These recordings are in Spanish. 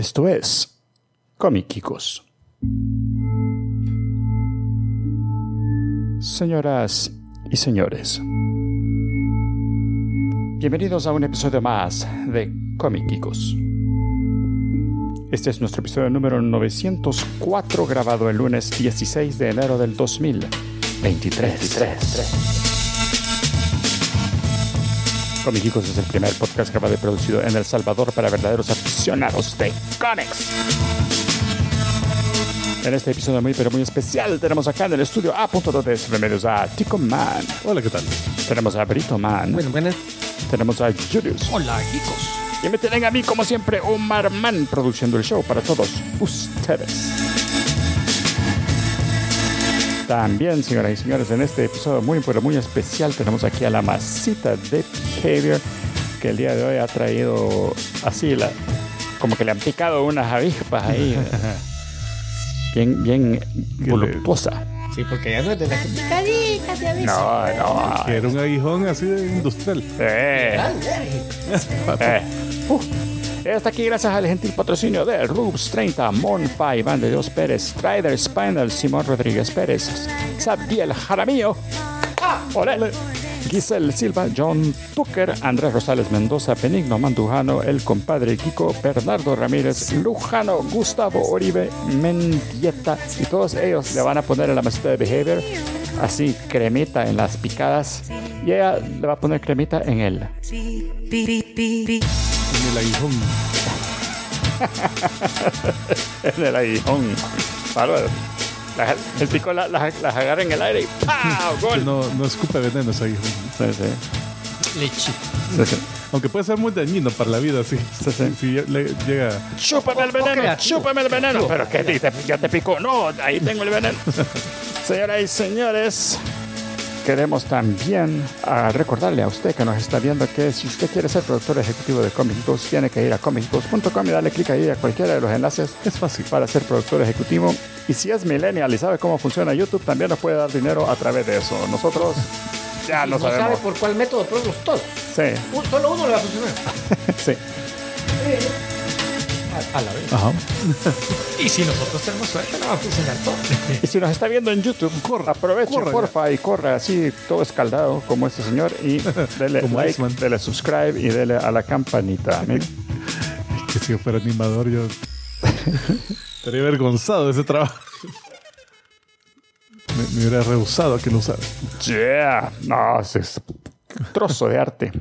Esto es Comiquicos. Señoras y señores, bienvenidos a un episodio más de Comiquicos. Este es nuestro episodio número 904 grabado el lunes 16 de enero del 2023. Comiquicos es el primer podcast grabado y producido en El Salvador para verdaderos aficionados de cómics. En este episodio muy pero muy especial tenemos acá en el estudio A.2 de Remedios a Tico Man. Hola, ¿qué tal? Tenemos a Brito Man. Bueno, buenas. Tenemos a Julius. Hola, chicos. Y me tienen a mí, como siempre, Omar Man produciendo el show para todos ustedes. También, señoras y señores, en este episodio muy, pero muy especial tenemos aquí a la masita de Behavior que el día de hoy ha traído así, la, como que le han picado unas avispas ahí. bien, bien voluptuosa. Sí, porque ya no es de la picadita, te aviso. No, no. Que era un aguijón así de industrial. Eh, Dale. eh. Uh. Está aquí gracias al gentil patrocinio de Rubs 30, Monfa, Iván de Dios Pérez, Strider Spinal, Simón Rodríguez Pérez, Sabdiel Jaramillo, Ole, Giselle Silva, John Tucker, Andrés Rosales Mendoza, Benigno Mandujano, el compadre Kiko, Bernardo Ramírez, Lujano, Gustavo Oribe, Mendieta, y todos ellos le van a poner en la mesita de Behavior así cremita en las picadas y ella le va a poner cremita en él. En el aguijón. en el aguijón. Bárbaro. El pico la- las las agarra en el aire y ¡pau! ¡Gol! no, no escupe veneno ese aguijón. Sí, sí. Leche. Sí, sí. Aunque puede ser muy dañino para la vida, sí. Sí, sí. Si le llega. ¡Chúpame el veneno! ¡Chúpame el veneno! Pero que te, te- ya te picó. No, ahí tengo el veneno. Señoras y señores, queremos también ah, recordarle a usted que nos está viendo que si usted quiere ser productor ejecutivo de Comicicos, tiene que ir a comicicos.com y darle clic ahí a cualquiera de los enlaces Es fácil. para ser productor ejecutivo. Y si es millennial y sabe cómo funciona YouTube, también nos puede dar dinero a través de eso. Nosotros ya no no sabe sabemos. por cuál método, pruebos todos. Sí, Un- solo uno le va a funcionar. sí. A, a la vez. Ajá. Y si nosotros tenemos suerte, no va a funcionar todo. Y si nos está viendo en YouTube, aproveche, corra ya. porfa, y corra así todo escaldado como este señor y dele Como like, Iceman. dele subscribe y dele a la campanita. Que si yo fuera animador, yo. Estaría avergonzado de ese trabajo. Me, me hubiera rehusado a que lo usara. Yeah, no, es un trozo de arte.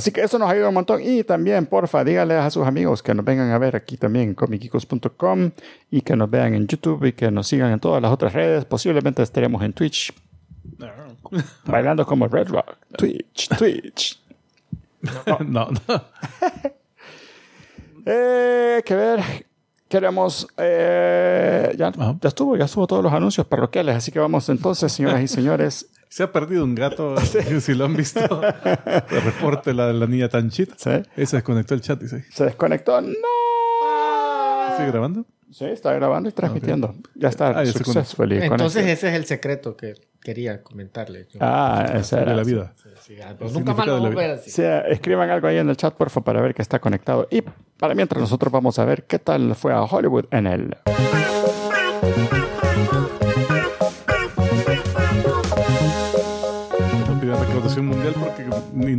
Así que eso nos ayuda un montón. Y también, porfa, díganle a sus amigos que nos vengan a ver aquí también en comicicos.com y que nos vean en YouTube y que nos sigan en todas las otras redes. Posiblemente estaremos en Twitch bailando como Red Rock. Twitch, Twitch. No, no. Eh, que ver. Queremos. eh, ya, Ajá. ya estuvo, ya estuvo todos los anuncios parroquiales. Así que vamos entonces, señoras y señores. Se ha perdido un gato. Si lo han visto, reporte la de la niña tan chita. Sí. Se desconectó el chat, dice. Se desconectó. ¡No! ¿Sigue grabando? Sí, está grabando y transmitiendo. Ya está Ah, successfully Entonces connected. ese es el secreto que quería comentarle. Yo- Ah, ese De era. la vida. Sí, ah, pero nunca más lo de ver así. Sí, escriban algo ahí en el chat, por favor, para ver que está conectado. Y para mientras nosotros vamos a ver qué tal fue a Hollywood en el.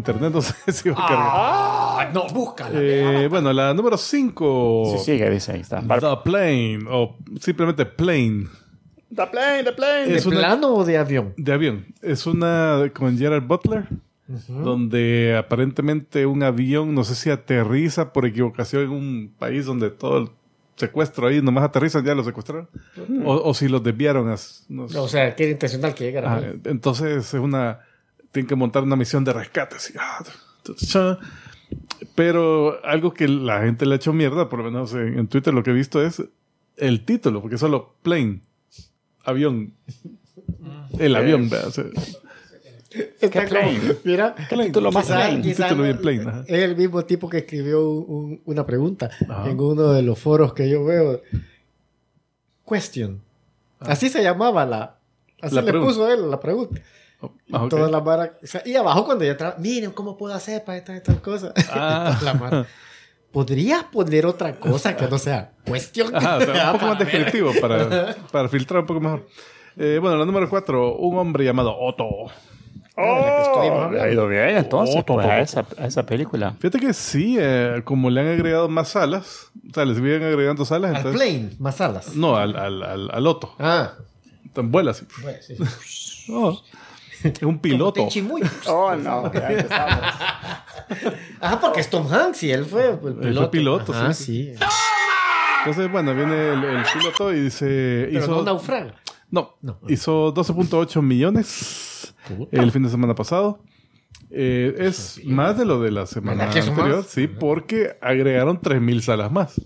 Internet no sé si va a cargar. Ah, no, búscala. Eh, bueno, la número 5. Sí, sigue, dice ahí está. The Plane. O simplemente Plane. The plane, the plane. ¿De plano o de avión? De avión. Es una con Gerard Butler. Donde aparentemente un avión, no sé si aterriza por equivocación en un país donde todo el secuestro ahí, nomás aterrizan, ya lo secuestraron. o, o si los desviaron. a- no sé. O sea, que era intencional que llegara. Ah, entonces es una. Tienen que montar una misión de rescate. así, ah. Pero algo que la gente le ha hecho mierda, por lo menos en, en Twitter lo que he visto es el título, porque es solo plane, avión. El avión, vea, o sea, Está como- mira, título más quizá. Es el mismo tipo que escribió un- una pregunta Ajá. en uno de los foros que yo veo. Question. Así se llamaba la. Así La le pregunta. puso él la pregunta. Ah, ok. toda la mara- o sea, y abajo cuando ya entraba, miren cómo puedo hacer para esta, estas cosas. Ah. La. ¿podrías poner otra cosa que no sea cuestión? Ajá, o sea, un poco más descriptivo para, para filtrar un poco mejor. Eh, bueno, la número cuatro, un hombre llamado Otto. Oh, le ha ido bien entonces Oh, pues, a, esa, a esa película. Fíjate que sí, eh, como le han agregado más salas, o sea, les siguen agregando salas, Al entonces... plane, más alas. No, al, al, al, al Otto. Ah, Tan vuela así. bueno, sí, sí. Es un piloto. Oh, no. ya empezamos. Ajá, porque es Tom Hanks y él fue el piloto. Él fue piloto, Ajá, sí. sí. Entonces, bueno, viene el, el piloto y dice... Pero hizo, no naufraga. no, No. hizo 12.8 millones el fin de semana pasado. Eh, es más de lo de la semana ¿Verdad que eso anterior, más? sí, porque agregaron 3.000 salas más.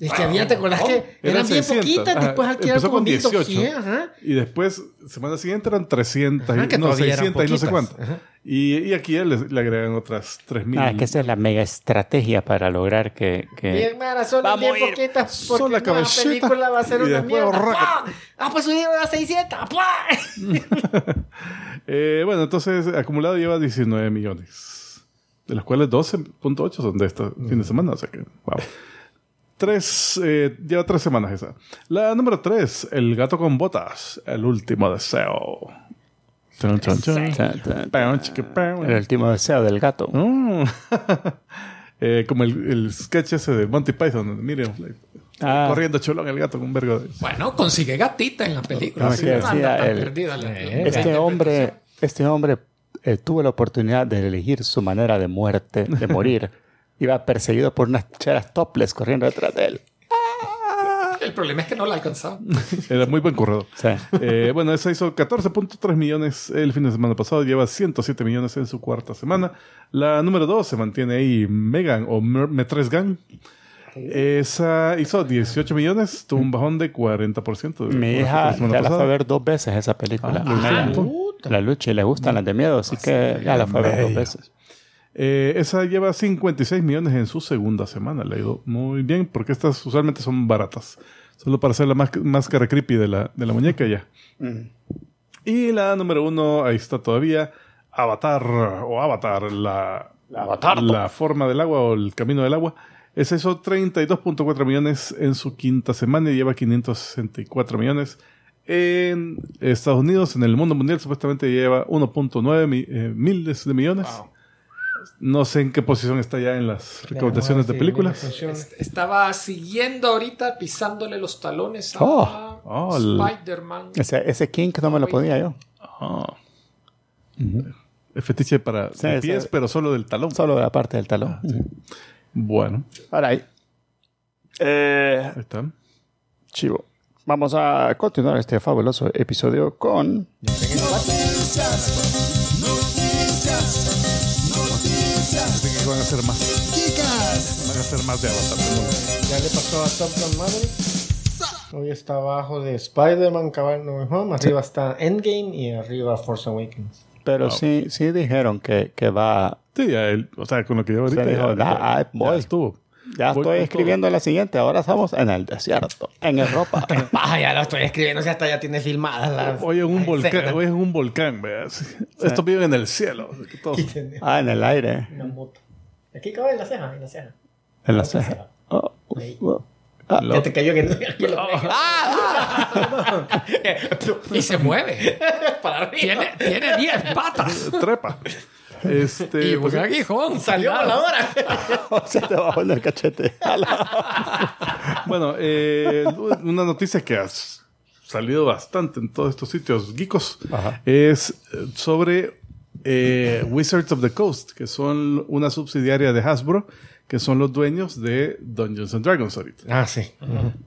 Es que había, ¿te acordás que eran, Eran bien 600, poquitas? ajá. Después alquilaron como con 18. 1200, ajá. Y después, semana siguiente eran 300, Ajá, y- que no, todavía eran 600 y no sé cuánto. Y, y aquí ya le, le agregan otras 3.000. Ah, es que esa es la mega estrategia para lograr que... que- Bien, Mara, solo Vamos bien ir poquitas porque sola la cabecita película va a ser y una después mierda. ¡Pah! Ah, pues subieron a 600. ¡Pah! Eh, bueno, entonces acumulado lleva 19 millones. De los cuales 12.8 son de este fin de semana. O sea que, wow. Tres, eh, lleva tres semanas esa. La número tres, El gato con botas, el último deseo. El último deseo del gato. Mm. Eh, como el, el sketch ese de Monty Python, Fly, Ah. corriendo cholón el gato con un vergo de... Bueno, consigue gatita en la película. No, no anda decía el- perdida la Este hombre, este hombre eh, tuvo la oportunidad de elegir su manera de muerte, de morir. Iba perseguido por unas cheras topless corriendo detrás de él. El problema es que no la alcanzaba. Era muy buen corredor. Sí. Eh, bueno, esa hizo 14.3 millones el fin de semana pasado, lleva 107 millones en su cuarta semana. La número 2 se mantiene ahí, Megan o Mer- Metres Gang. Esa hizo 18 millones, tuvo un bajón de 40%. de- Mi la hija ya la fue a pasada. ver dos veces esa película. Ah, puta. la lucha y le gustan las de miedo, así que ya la fue a ver dos veces. Eh, esa lleva 56 millones en su segunda semana. Le ha ido muy bien porque estas usualmente son baratas. Solo para hacer la más- máscara creepy de la, de la muñeca ya. Y la número uno, ahí está todavía, Avatar o Avatar, la, Avatar. la forma del agua o el camino del agua. Esa hizo 32.4 millones en su quinta semana y lleva 564 millones. En Estados Unidos, en el mundo mundial, supuestamente lleva 1.9 mi- eh, miles de millones. No sé en qué posición está ya en las recaudaciones de películas. Est- Estaba siguiendo ahorita, pisándole los talones a Oh. Oh, Spider-Man. Ese, ese King que no me lo ponía yo. Ah. Es fetiche para Sí, de pies, sí. pero solo del talón. Solo de la parte del talón. Ujú. Bueno, Ahora ahí. Eh, ahí está. chivo. Vamos a continuar este fabuloso episodio con. Van a hacer más. Van a hacer más de Avatar. Ya le pasó a Top Gun Maverick. Hoy está abajo de Spider-Man, Cabal No Home. Arriba está Endgame y arriba Force Awakens. Pero sí, sí dijeron que, que va. Sí, ya él, o sea, con lo que llevo ahorita. Se dijo, ya, "Ah, ah, ya voy". estuvo. Ya Voy estoy escribiendo la siguiente. Ahora estamos en el desierto, en Europa. Ah, ya lo estoy escribiendo, si hasta ya tiene filmadas las. Hoy en un volcán, hoy en un volcán, veas. Estos viven en el cielo. Tiene ah, en el aire. una moto. Aquí cabe en la ceja, en la ceja. En la ceja. Oh, oh. Ah, Ya te cayó que lo Y se mueve. Para arriba. tiene, tiene 10 patas. Trepa. Este, Y pues, un aguijón. Salió a la hora. se te bajó en el cachete. bueno, eh, una noticia que ha s- salido bastante en todos estos sitios geekos Ajá. es eh, sobre eh, Wizards of the Coast, que son una subsidiaria de Hasbro, que son los dueños de Dungeons and Dragons ahorita. Ah, sí.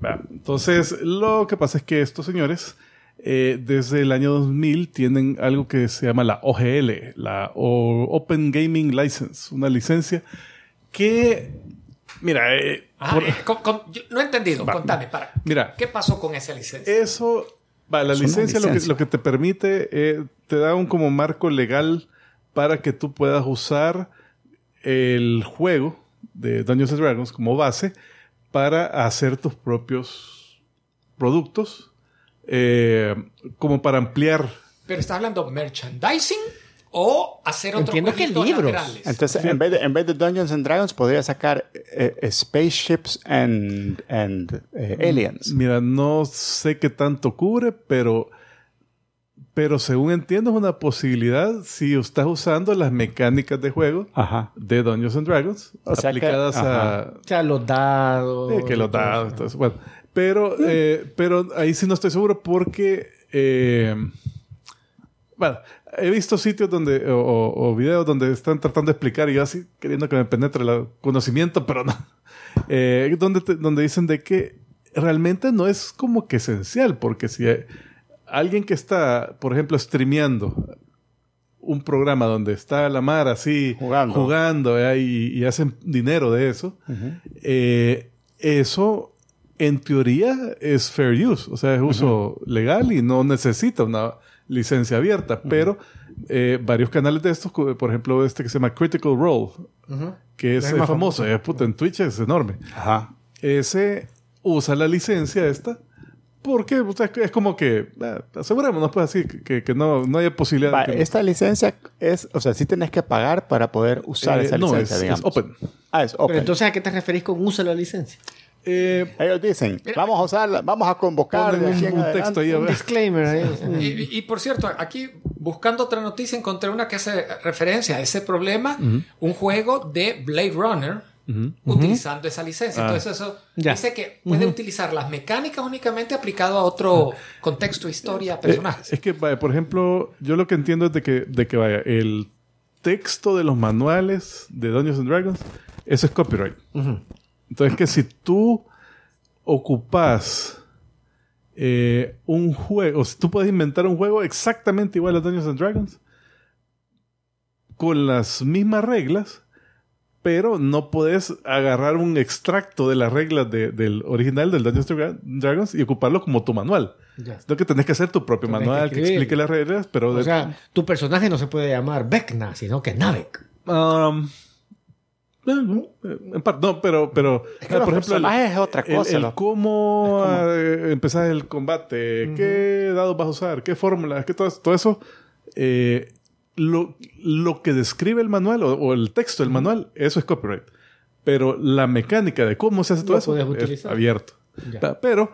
Va, Entonces, lo que pasa es que estos señores, eh, desde el año 2000, tienen algo que se llama la OGL, la o- Open Gaming License, una licencia que, mira, eh, Ah, por- eh, con- con- yo no he entendido. Va. Contame, para. Mira. ¿Qué pasó con esa licencia? eso, va, la Es una licencia, Lo, que, licencia. lo que te permite, eh, te da un como marco legal para que tú puedas usar el juego de Dungeons and Dragons como base para hacer tus propios productos, eh, como para ampliar. Pero está hablando merchandising O hacer otro Entiendo que libros. laterales. Entonces, en vez, de, en vez de Dungeons and Dragons, podría sacar eh, eh, Spaceships and, and eh, Aliens. Mira, no sé qué tanto cubre, pero, pero según entiendo es una posibilidad si estás usando las mecánicas de juego Ajá. de Dungeons and Dragons O sea que- aplicadas a O sea, los dados. que los dados. eso. Bueno, pero, eh, pero ahí sí no estoy seguro porque eh, bueno, he visto sitios donde o, o- o videos donde están tratando de explicar y yo así queriendo que me penetre el conocimiento, pero no. Eh, donde, te- donde dicen de que realmente no es como que esencial, porque si alguien que está, por ejemplo, streameando un programa donde está la mar así Jugando. jugando, eh, y, y hacen dinero de eso, eh, eso en teoría es fair use, o sea, es uso legal y no necesita una licencia abierta, pero eh, varios canales de estos, por ejemplo, este que se llama Critical Role, Ujú. que es, Es más famoso, eh, puta, en Twitch es enorme. Ajá. Ese usa la licencia esta porque o sea, es como que eh, asegurémonos pues así que, que no, no haya posibilidad Va, de que esta licencia es, o sea, sí tienes que pagar para poder usar Eh, esa no, licencia, es, es digamos. open. Ah, es open. Pero entonces, ¿a qué te referís con usa la licencia? Eh, Ellos dicen, vamos a usarla, vamos a convocar de un, aquí un adelante. texto ahí a Un disclaimer ahí. Y, y, por cierto, aquí buscando otra noticia encontré una que hace referencia a ese problema, un juego de Blade Runner utilizando esa licencia. Ah. Entonces eso Ya. dice que puede utilizar las mecánicas únicamente aplicado a otro contexto, historia, personajes. Eh, es que, vaya, por ejemplo, yo lo que entiendo es de que, de que vaya, el texto de los manuales de Dungeons and Dragons, eso es copyright. Entonces, que si tú ocupas eh, un juego, o si tú puedes inventar un juego exactamente igual a Dungeons and Dragons, con las mismas reglas, pero no puedes agarrar un extracto de las reglas de- del original del Dungeons and Dragons y ocuparlo como tu manual. Ya. Sino que tenés que hacer tu propio Tenés manual que, explique las reglas, pero... O de- sea, tu personaje no se puede llamar Vecna, sino que Navek. Um, en parte, no, pero, pero que los personajes es otra el- cosa, el lo- cómo eh, empezar el combate, qué dados vas a usar, qué fórmulas, qué todo, eso- todo eso, eh, lo, lo que describe el manual o, o el texto del manual, eso es copyright. Pero la mecánica de cómo se hace todo eso es abierto. Ya. Pero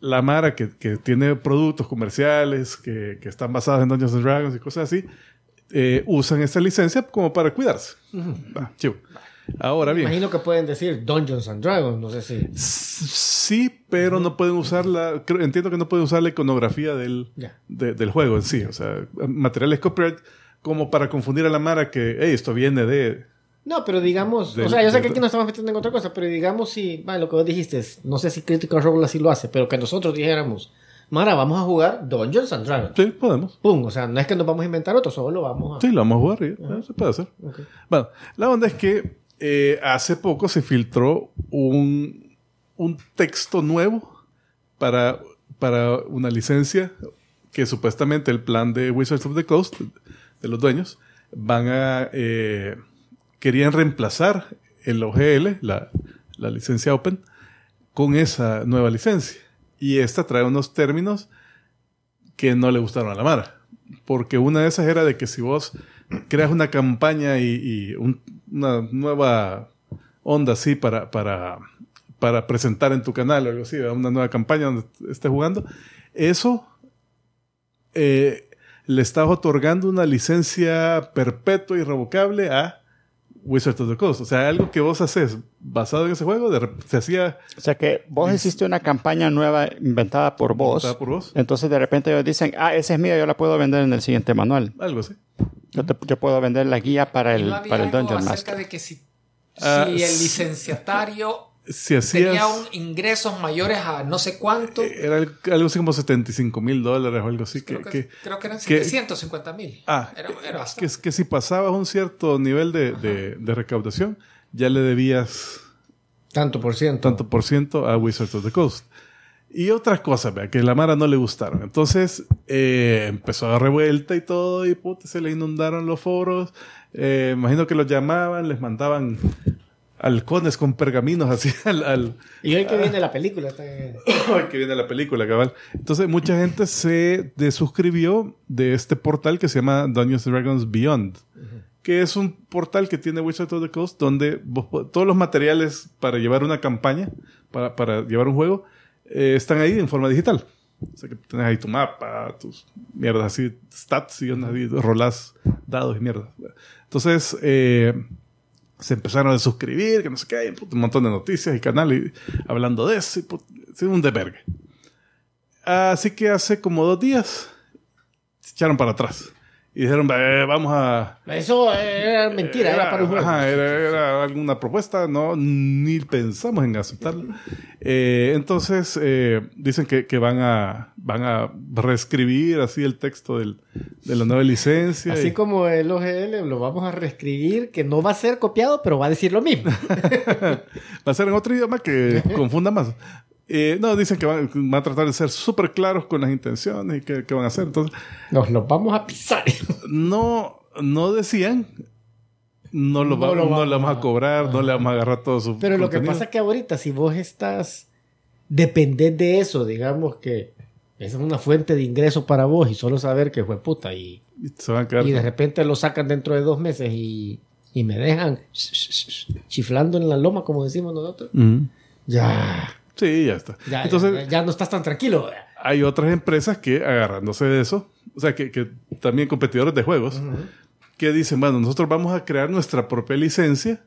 la Mara que, que tiene productos comerciales que, que están basados en Dungeons and Dragons y cosas así, eh, usan esta licencia como para cuidarse. Va, chivo. Ahora bien, Imagino que pueden decir Dungeons and Dragons, no sé si. sí, pero no pueden usar la. entiendo que no pueden usar la iconografía del, de- del juego en sí. O sea, materiales copyright como para confundir a la Mara que, hey, esto viene de. No, pero digamos, Del- o sea, yo sé que aquí nos estamos metiendo en otra cosa, pero digamos si, bueno, lo que vos dijiste, es, no sé si Critical Role así lo hace, pero que nosotros dijéramos, Mara, vamos a jugar Dungeons and Dragons. Sí, podemos. Pum, o sea, no es que nos vamos a inventar otro, solo vamos a... Sí, lo vamos a jugar. y, eh, se puede hacer. Ok. Bueno, la onda es que eh, hace poco se filtró un, un texto nuevo para, para una licencia que supuestamente el plan de Wizards of the Coast, de los dueños, van a... eh, querían reemplazar el OGL, la, la licencia Open, con esa nueva licencia. Y esta trae unos términos que no le gustaron a la Mara. Porque una de esas era de que si vos creas una campaña y, y un- una nueva onda así para, para, para presentar en tu canal o algo así, una nueva campaña donde estés jugando, eso eh, le estás otorgando una licencia perpetua y irrevocable a Wizards of the Coast. O sea, algo que vos haces basado en ese juego, de se hacía O sea que vos hiciste una campaña nueva inventada por vos. inventada por vos, Entonces de repente ellos dicen, ah, esa es mía, yo la puedo vender en el siguiente manual. algo así. Yo, te- yo puedo vender la guía para el, no había para el Dungeon acerca Master. de que si, Ah, el licenciatario Si hacías... tenía un ingresos mayores a no sé cuánto, Era al- algo así como 75 mil dólares o algo así. Creo, que, que- creo que eran que- 750 mil. ah, era, era que, que si pasabas un cierto nivel de, de- de recaudación, ya le debías Tanto por ciento. tanto por ciento a Wizards of the Coast. Y otras cosas, vea, que a la Mara no le gustaron. Entonces eh, empezó a revuelta y todo, y puta, se le inundaron los foros. Eh, imagino que los llamaban, les mandaban halcones con pergaminos así al, al- Y hoy que viene la película. Ay, que viene la película, cabal. Entonces, mucha gente se desuscribió de este portal que se llama Dungeons Dragons Beyond, que es un portal que tiene Wizards of the Coast donde vos todos los materiales para llevar una campaña, para, para llevar un juego, eh, están ahí en forma digital. O sea que tienes ahí tu mapa, tus mierdas así, stats y ondas así, rolas dados y mierdas. Entonces, eh, se empezaron a suscribir, que no sé qué, un montón de noticias y canales hablando de eso, y put- es un desvergue. Así que hace como dos días se echaron para atrás y dijeron, "Eh, vamos a... Eso era mentira, era, para un juego. ajá, era- era alguna propuesta, no, ni pensamos en aceptarla. Eh, entonces, eh, dicen que, que van, a, van a reescribir así el texto del- de la nueva licencia. Así y- como el OGL lo vamos a reescribir, que no va a ser copiado, pero va a decir lo mismo. Va a ser en otro idioma que confunda más. Eh, no, dicen que van, van a tratar de ser súper claros con las intenciones y qué, van a hacer. Entonces, Nos los vamos a pisar. no, no decían, no lo, No va- lo no vamos le vamos a cobrar, no le vamos a agarrar todo su Pero lo que pasa es que ahorita, si vos estás dependés de eso, digamos que esa es una fuente de ingreso para vos y solo saber que fue puta y, Y se van a quedar y de repente lo sacan dentro de dos meses y, y me dejan chiflando en la loma, como decimos nosotros. Ya, Sí, ya está. ya, Entonces, ya, ya no estás tan tranquilo. hay otras empresas que agarrándose de eso, o sea, que, que también competidores de juegos, que dicen, bueno, nosotros vamos a crear nuestra propia licencia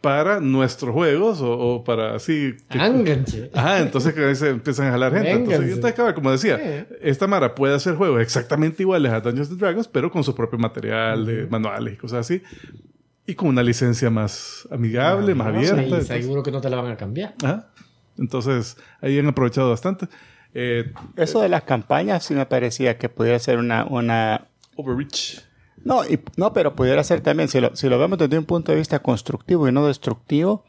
para nuestros juegos o, o para así... que-. Ajá, entonces que se empiezan a jalar gente. Entonces, entonces, como decía, Sí. esta Mara puede hacer juegos exactamente iguales a Dungeons and Dragons, pero con su propio material, de manuales y cosas así. Y con una licencia más amigable, más abierta. Y seguro que no te la van a cambiar. Ajá. Entonces, ahí han aprovechado bastante. Eh, Eso de las campañas sí me parecía que pudiera ser una... una overreach. no, y- no, pero pudiera ser también, si lo, si lo vemos desde un punto de vista constructivo y no destructivo,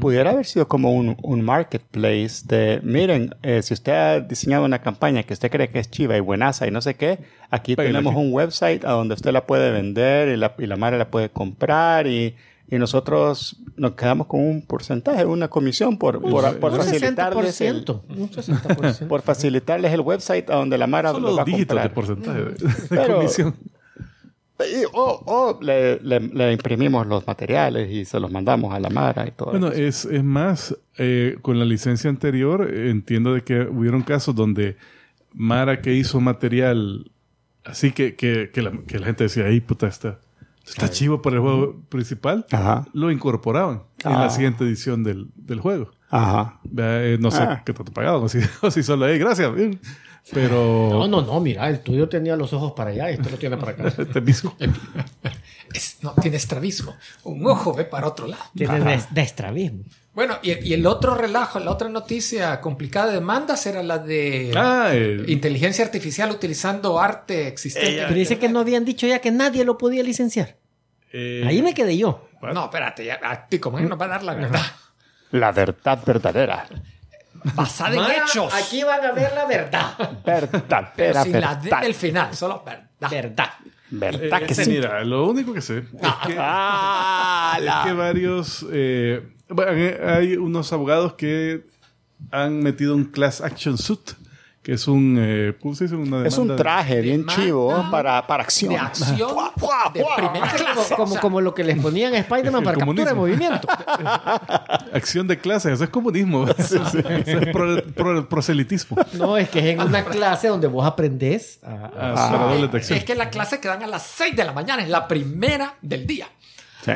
pudiera haber sido como un, un marketplace de, miren, eh, si usted ha diseñado una campaña que usted cree que es chiva y buenaza y no sé qué, aquí tenemos un website a donde usted la puede vender y la, y la madre la puede comprar y, y nosotros nos quedamos con un porcentaje, una comisión por, por, por Un facilitarles el, 60%. Un 60%. por facilitarles el website a donde la Mara Solo lo va a dígitos de comprar. porcentaje de, Pero- comisión. O, o le, le- le imprimimos los materiales y se los mandamos a la Mara y todo. Bueno, eso. es, es más, eh, con la licencia anterior, entiendo de que hubieron casos donde Mara que hizo material así que, que, que, la, que la gente decía, ahí puta, está, está chivo para el juego principal, Ajá. lo incorporaban en Ah. la siguiente edición del, del juego. Ajá. Eh, no sé Ah. qué tanto pagado, o si, o si solo ahí, gracias. Pero No, no, no, mira, el tuyo tenía los ojos para allá y este lo tiene para acá. este. Es- no, tiene estrabismo. Un ojo ve para otro lado. Tiene des- destrabismo. Bueno, y, y el otro relajo, la otra noticia complicada de demandas era la de Ah, el- inteligencia artificial utilizando arte existente. Pero dice que no habían dicho ya que nadie lo podía licenciar. eh, Ahí me quedé yo. No, espérate, ya, a ti como él nos va a dar la verdad. La verdad verdadera. Basada en hechos. Aquí van a ver la verdad. pero Verdadera sin la D verdad. del final, solo verdad. Verdad. Verdad eh, que sí. Mira, lo único que sé es que, Ah, es la- que varios... eh, bueno, eh, hay unos abogados que han metido un class action suit, que es un... eh, ¿Cómo se dice? Una Es un traje bien chivo para, para acción. De acción de primera Como, clase. como, lo que les ponían a Spider-Man para captura de comunismo. movimiento. Acción de clases, eso es comunismo. Eso es pro- pro- proselitismo. No, es que es en una clase donde vos aprendés a, a- Ah, de acción. es que la clase que dan a las 6 de la mañana es la primera del día. Sí.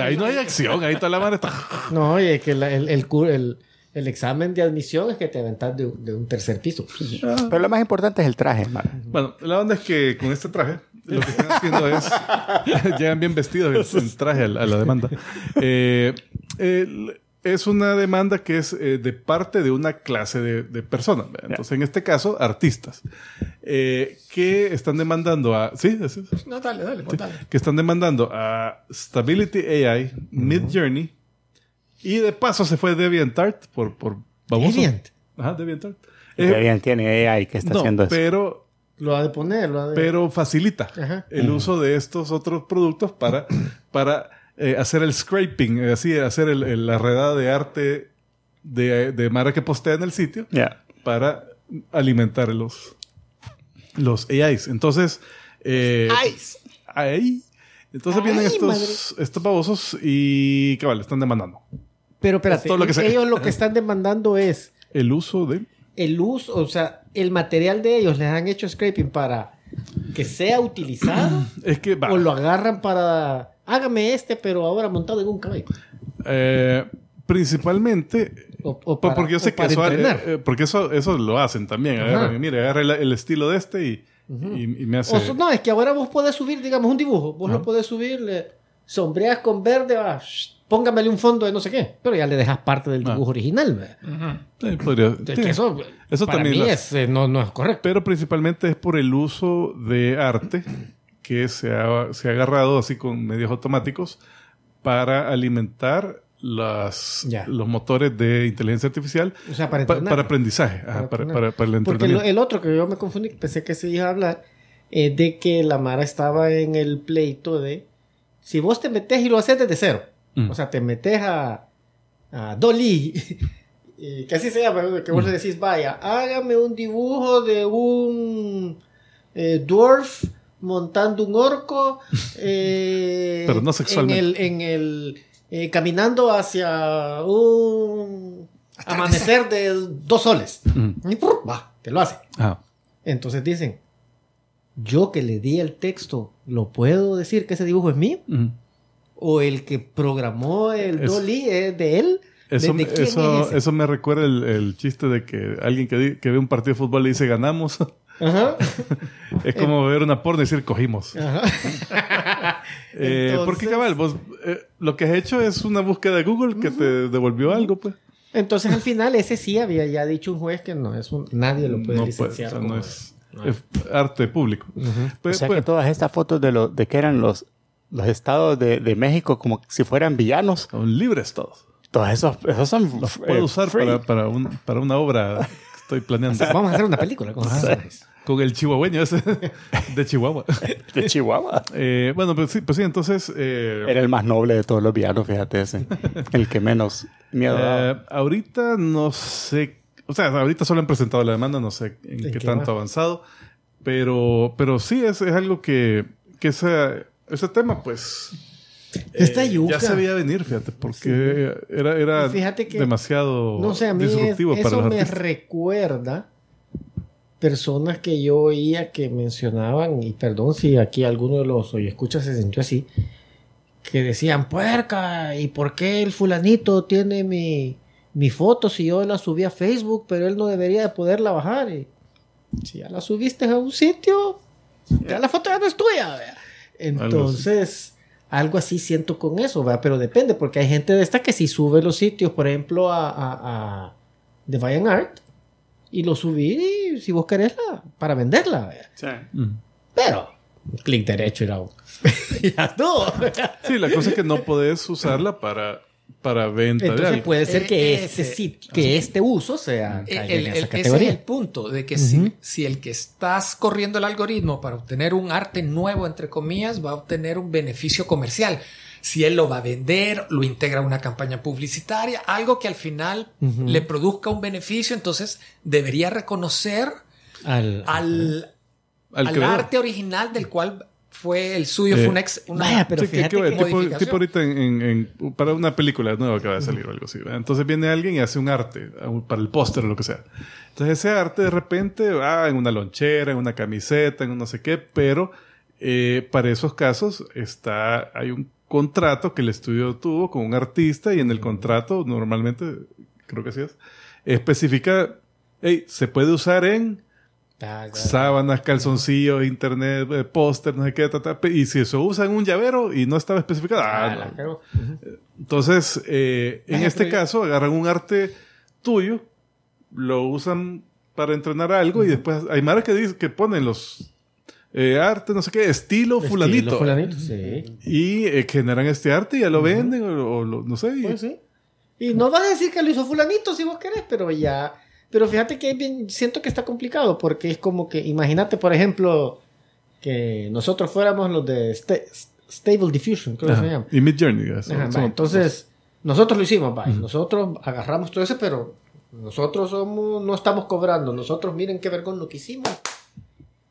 Ahí no hay acción, ahí toda la madre está... No, y es que la- el, el, el- el examen de admisión es que te aventás de, un- de un tercer piso. Pero lo más importante es el traje, Mara. Bueno, la onda es que con este traje, lo que están haciendo es. llegan bien vestidos en traje a la, a la demanda. Eh, el- es una demanda que es eh, de parte de una clase de, de personas. Entonces, en este caso, artistas. eh, que están demandando a. Sí, es. No, dale, dale, dale. Que están demandando a Stability AI, Midjourney. Y de paso se fue DeviantArt por, por baboso. Deviant. Ajá, DeviantArt. Eh, bien tiene AI que está no, haciendo eso. pero Lo ha de poner, lo ha de... pero facilita Ajá. el uso de estos otros productos para, para eh, hacer el scraping, eh, así, hacer el- el- la redada de arte de, de Mara que postea en el sitio Ya. para alimentar los, los AIs. Entonces, eh. Entonces vienen estos, estos babosos y cabal, están demandando Pero espérate, todo lo que ellos lo que están demandando es el uso de... el uso, o sea, el material de ellos les han hecho scraping para que sea utilizado Es que va. o lo agarran para hágame este pero ahora montado en un caballo. Eh, principalmente O, o Pues para, porque yo sé que eso, eh, porque eso, eso lo hacen también. Agarran, mire, agarra el, el estilo de este y, y, y me hace. O no, es que ahora vos podés subir, digamos, un dibujo. Vos lo podés subir, le sombreas con verde, sh- póngamele un fondo de no sé qué. Pero ya le dejas parte del Ah. dibujo original. ¿verdad? Sí, podría- Es sí. que eso, Eso para también mí es, no, no es correcto. Pero principalmente es por el uso de arte que se ha, se ha agarrado así con medios automáticos para alimentar las, Ya. los motores de inteligencia artificial O sea, para pa- entrenar. para aprendizaje, ajá, para, entrenar. para- para el Porque el otro que yo me confundí, pensé que se iba a hablar, eh, de que la Mara estaba en el pleito de si vos te metes y lo haces desde cero. Mm. O sea, te metes a, a Dolly, y que así se llama, que vos le decís, vaya, hágame un dibujo de un eh, dwarf montando un orco eh, Pero no sexualmente. en el, en el eh, caminando hacia un amanecer de dos soles. Mm. Y va, te lo hace. Ajá. Entonces dicen, yo que le di el texto, ¿lo puedo decir que ese dibujo es mío? Ujú. ¿O el que programó el Es- Dolly es de él? ¿De- Eso, de quién eso, es me recuerda el, el chiste de que alguien que, di- que ve un partido de fútbol le dice ganamos. Ajá. es como ver una porno y decir cogimos. Ajá. Eh, Entonces- porque cabal, vos eh, lo que has hecho es una búsqueda de Google que te devolvió algo, pues. Entonces al final ese sí había ya dicho un juez que no es un, nadie lo puede no, puede, licenciar. o sea, como- no es, es arte público. O Pues, sea pues, que todas estas fotos de, lo, de que eran los, los estados de, de México como si fueran villanos, son libres todos. todos esos, esos son Los puedo eh, usar para, para, un- para una obra que estoy planeando. Vamos a hacer una película con. Con el chihuahueño ese de Chihuahua. de Chihuahua. Eh, bueno, pues sí, pues sí, entonces... eh, Era el más noble de todos los villanos, fíjate ese. El que menos miedo daba. Eh, ahorita no sé, o sea, ahorita solo han presentado la demanda, no sé en, ¿En qué, qué tanto ha avanzado, pero, pero sí es, es algo que, que ese, ese tema, pues, Está eh, yuca. ya se veía venir, fíjate, porque era, era Y fíjate que- demasiado No sé, a mí es- disruptivo para eso los me recuerda personas que yo oía que mencionaban, y perdón si aquí alguno de los escuchas se sintió así, que decían, puerca, ¿y por qué el fulanito tiene mi, mi foto si yo la subí a Facebook, pero él no debería de poderla bajar? Y si ya la subiste a un sitio, ya la foto ya no es tuya. ¿vea? Entonces, algo así siento con eso, ¿verdad? pero depende, porque hay gente de esta que sí sube los sitios, por ejemplo, a, a, a Deviant Art, y lo subí, si vos querés, la- para venderla. ¿verdad? Mm. Pero, clic derecho y la... ya estuvo. Sí, la cosa es que no podés usarla para, para venta de Entonces algo. puede ser que Eh, este ese- sitio, que este uso sea El- en el- esa ese es categoría. el punto, de que si, si el que estás corriendo el algoritmo para obtener un arte nuevo, entre comillas, va a obtener un beneficio comercial. Si él lo va a vender, lo integra a una campaña publicitaria, algo que al final le produzca un beneficio, entonces debería reconocer Al- al, Al arte original del cual fue el suyo, Eh, fue una, ex- una- Vaya, pero Sí, fíjate que- que- tipo, tipo ahorita en, en- en- para una película nueva que va a salir o algo así. ¿verdad? Entonces viene alguien y hace un arte para el póster o lo que sea. Entonces ese arte de repente va en una lonchera, en una camiseta, en un no sé qué, pero eh, para esos casos está hay un contrato que el estudio tuvo con un artista y en el contrato normalmente, creo que así es, especifica, hey, se puede usar en Ah, claro. sábanas, calzoncillos, internet, eh, póster, no sé qué, ta, y si eso usa en un llavero y no estaba especificado, ah, Ah, no. cagó. entonces eh, en este caso agarran un arte tuyo, lo usan para entrenar algo y después hay maras que dicen que ponen los eh, arte, no sé qué, estilo fulanito, Estilo fulanito, sí. y eh, generan este arte y ya lo venden o, o lo- no sé, y- Pues sí. Y no vas a decir que lo hizo fulanito si vos querés, pero ya... Pero fíjate que bien- siento que está complicado porque es como que, imagínate, por ejemplo, que nosotros fuéramos los de Sta- Stable Diffusion, creo que se Ajá. llama. Y Mid Journey. Ajá, son- entonces, nosotros lo hicimos, va, y nosotros agarramos todo eso, pero nosotros somos, no estamos cobrando. Nosotros, miren qué vergón lo que hicimos.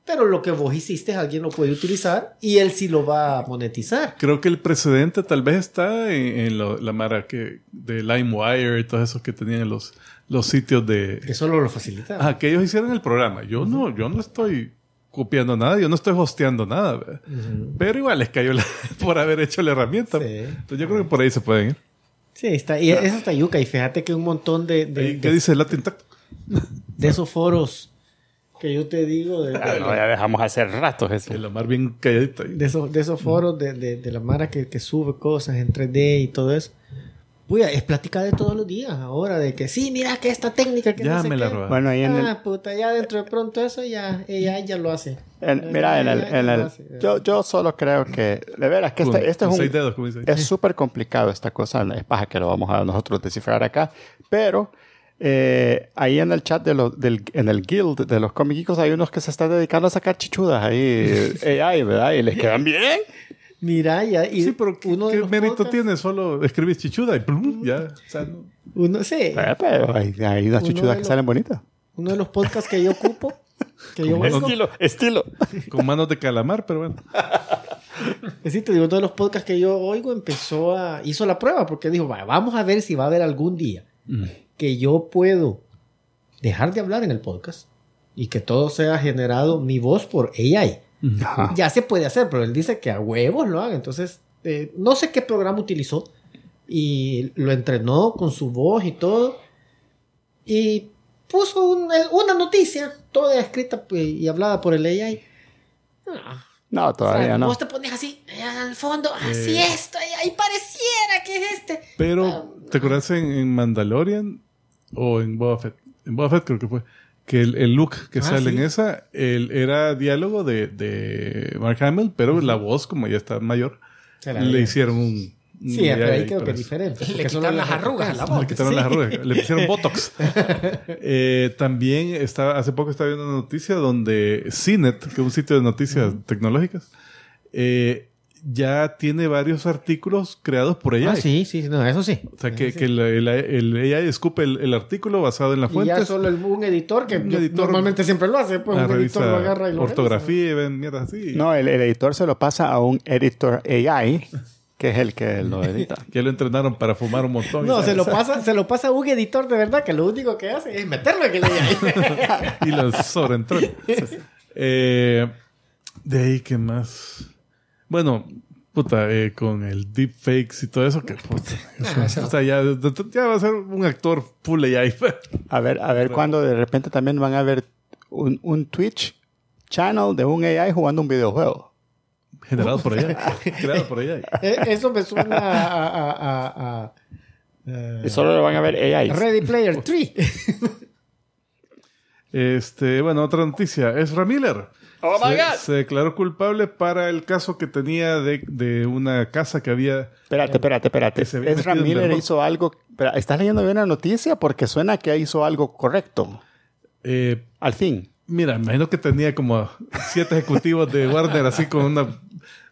Pero lo que vos hiciste, alguien lo puede utilizar y él sí lo va a monetizar. Creo que el precedente tal vez está en, en lo- la mara que de LimeWire y todos esos que tenían los, los sitios de... Que solo lo facilita. Ah, que ellos hicieron el programa. Yo no, yo no estoy copiando nada, yo no estoy hosteando nada. ¿verdad? Pero igual les cayó la- por haber hecho la herramienta. Sí. Entonces yo creo que por ahí se pueden ir. Sí, está, y eso está yuca. Y fíjate que un montón de, de, ¿Qué de- dice Latin Tact? de esos foros que yo te digo, de, Ah, no, ya dejamos hace rato eso. El Omar bien calladito ahí. de esos, de esos foros de, de, de la Mara que, que sube cosas en 3D y todo eso. Uy, es plática de todos los días ahora, de que sí, mira que esta técnica que Ya no sé me la robaron. Bueno, ahí en el, Ah, puta, ya dentro de pronto eso ya, ella ya lo hace. en- mira, en el, en el- hace. yo, yo solo creo que, de veras, que este, este es un, dedos, es súper complicado esta cosa, es paja que lo vamos a nosotros descifrar acá, pero eh, ahí en el chat de los, del, en el guild de los comiquicos hay unos que se están dedicando a sacar chichudas ahí, AI, ¿verdad? Y les quedan bien. Mira, ya. Y Sí, pero ¿qué, uno mérito podcasts- tiene? Solo escribir chichuda y plum, ya. O sea, no- Uno, sí, Eh, pero hay, hay unas Uno chichudas que los- salen bonitas. uno de los podcasts que yo ocupo, que yo oigo, Estilo, estilo. con manos de calamar, pero bueno. Sí, te digo, uno de los podcasts que yo oigo empezó a... Hizo la prueba porque dijo, "Va, vamos a ver si va a haber algún día que yo puedo dejar de hablar en el podcast y que todo sea generado mi voz por AI. Ajá. Ya se puede hacer, pero él dice que a huevos lo haga. Entonces, eh, no sé qué programa utilizó y lo entrenó con su voz y todo. Y puso un- una noticia, toda escrita pues, y hablada por el AI. Ah, No, o sea, todavía no. Vos te pones así, allá al fondo, así Eh. esto, y ahí pareciera que es este. Pero, ¿te acuerdas en, en Mandalorian o en Boba Fett? En Boba Fett creo que fue. Que el, el look que Ah, sale sí. en esa el, era diálogo de, de Mark Hamill, pero la voz, como ya está mayor, le ve. hicieron un. Sí, pero ahí creo que es diferente. Le quitaron las arrugas a la Sí. voz. Le quitaron las arrugas, le pusieron botox. Eh, también estaba, hace poco estaba viendo una noticia donde CNET, que es un sitio de noticias tecnológicas, eh, ya tiene varios artículos creados por ella. Ah, sí, sí, no, eso sí. O sea, que, que el, el- el AI escupe el, el artículo basado en la Y fuente. ya solo el- un editor que Un editor- normalmente siempre lo hace, pues un editor lo revisa agarra y lo ortografía y ven mierda así. No, el, el editor se lo pasa a un editor AI, que es el que lo edita. Ya lo entrenaron para fumar un montón. No, y, se lo pasa, se lo pasa a un editor de verdad que lo único que hace es meterlo en el AI. y lo sobreentrenó. Eh, de ahí, ¿qué más? Bueno, puta, eh, con el deepfakes y todo eso, que puta. Eso- O sea, ya, ya va a ser un actor full AI. A ver, a ver cuando de repente también van a ver un, un Twitch channel de un AI jugando un videojuego. Generado por allá. Creado por allá. Eh, Eso me suena a, a- a- a- a- Y solo lo van a ver AI. Ready Player 3. Este, bueno, otra noticia. Ezra Miller. Oh my se, God. se declaró culpable para el caso que tenía de, de una casa que había. Espérate, espérate, espérate. Ezra Miller hizo algo. ¿Estás leyendo bien la noticia? Porque suena que hizo algo correcto. eh, Al fin. mira, imagino que tenía como siete ejecutivos de Warner así con una.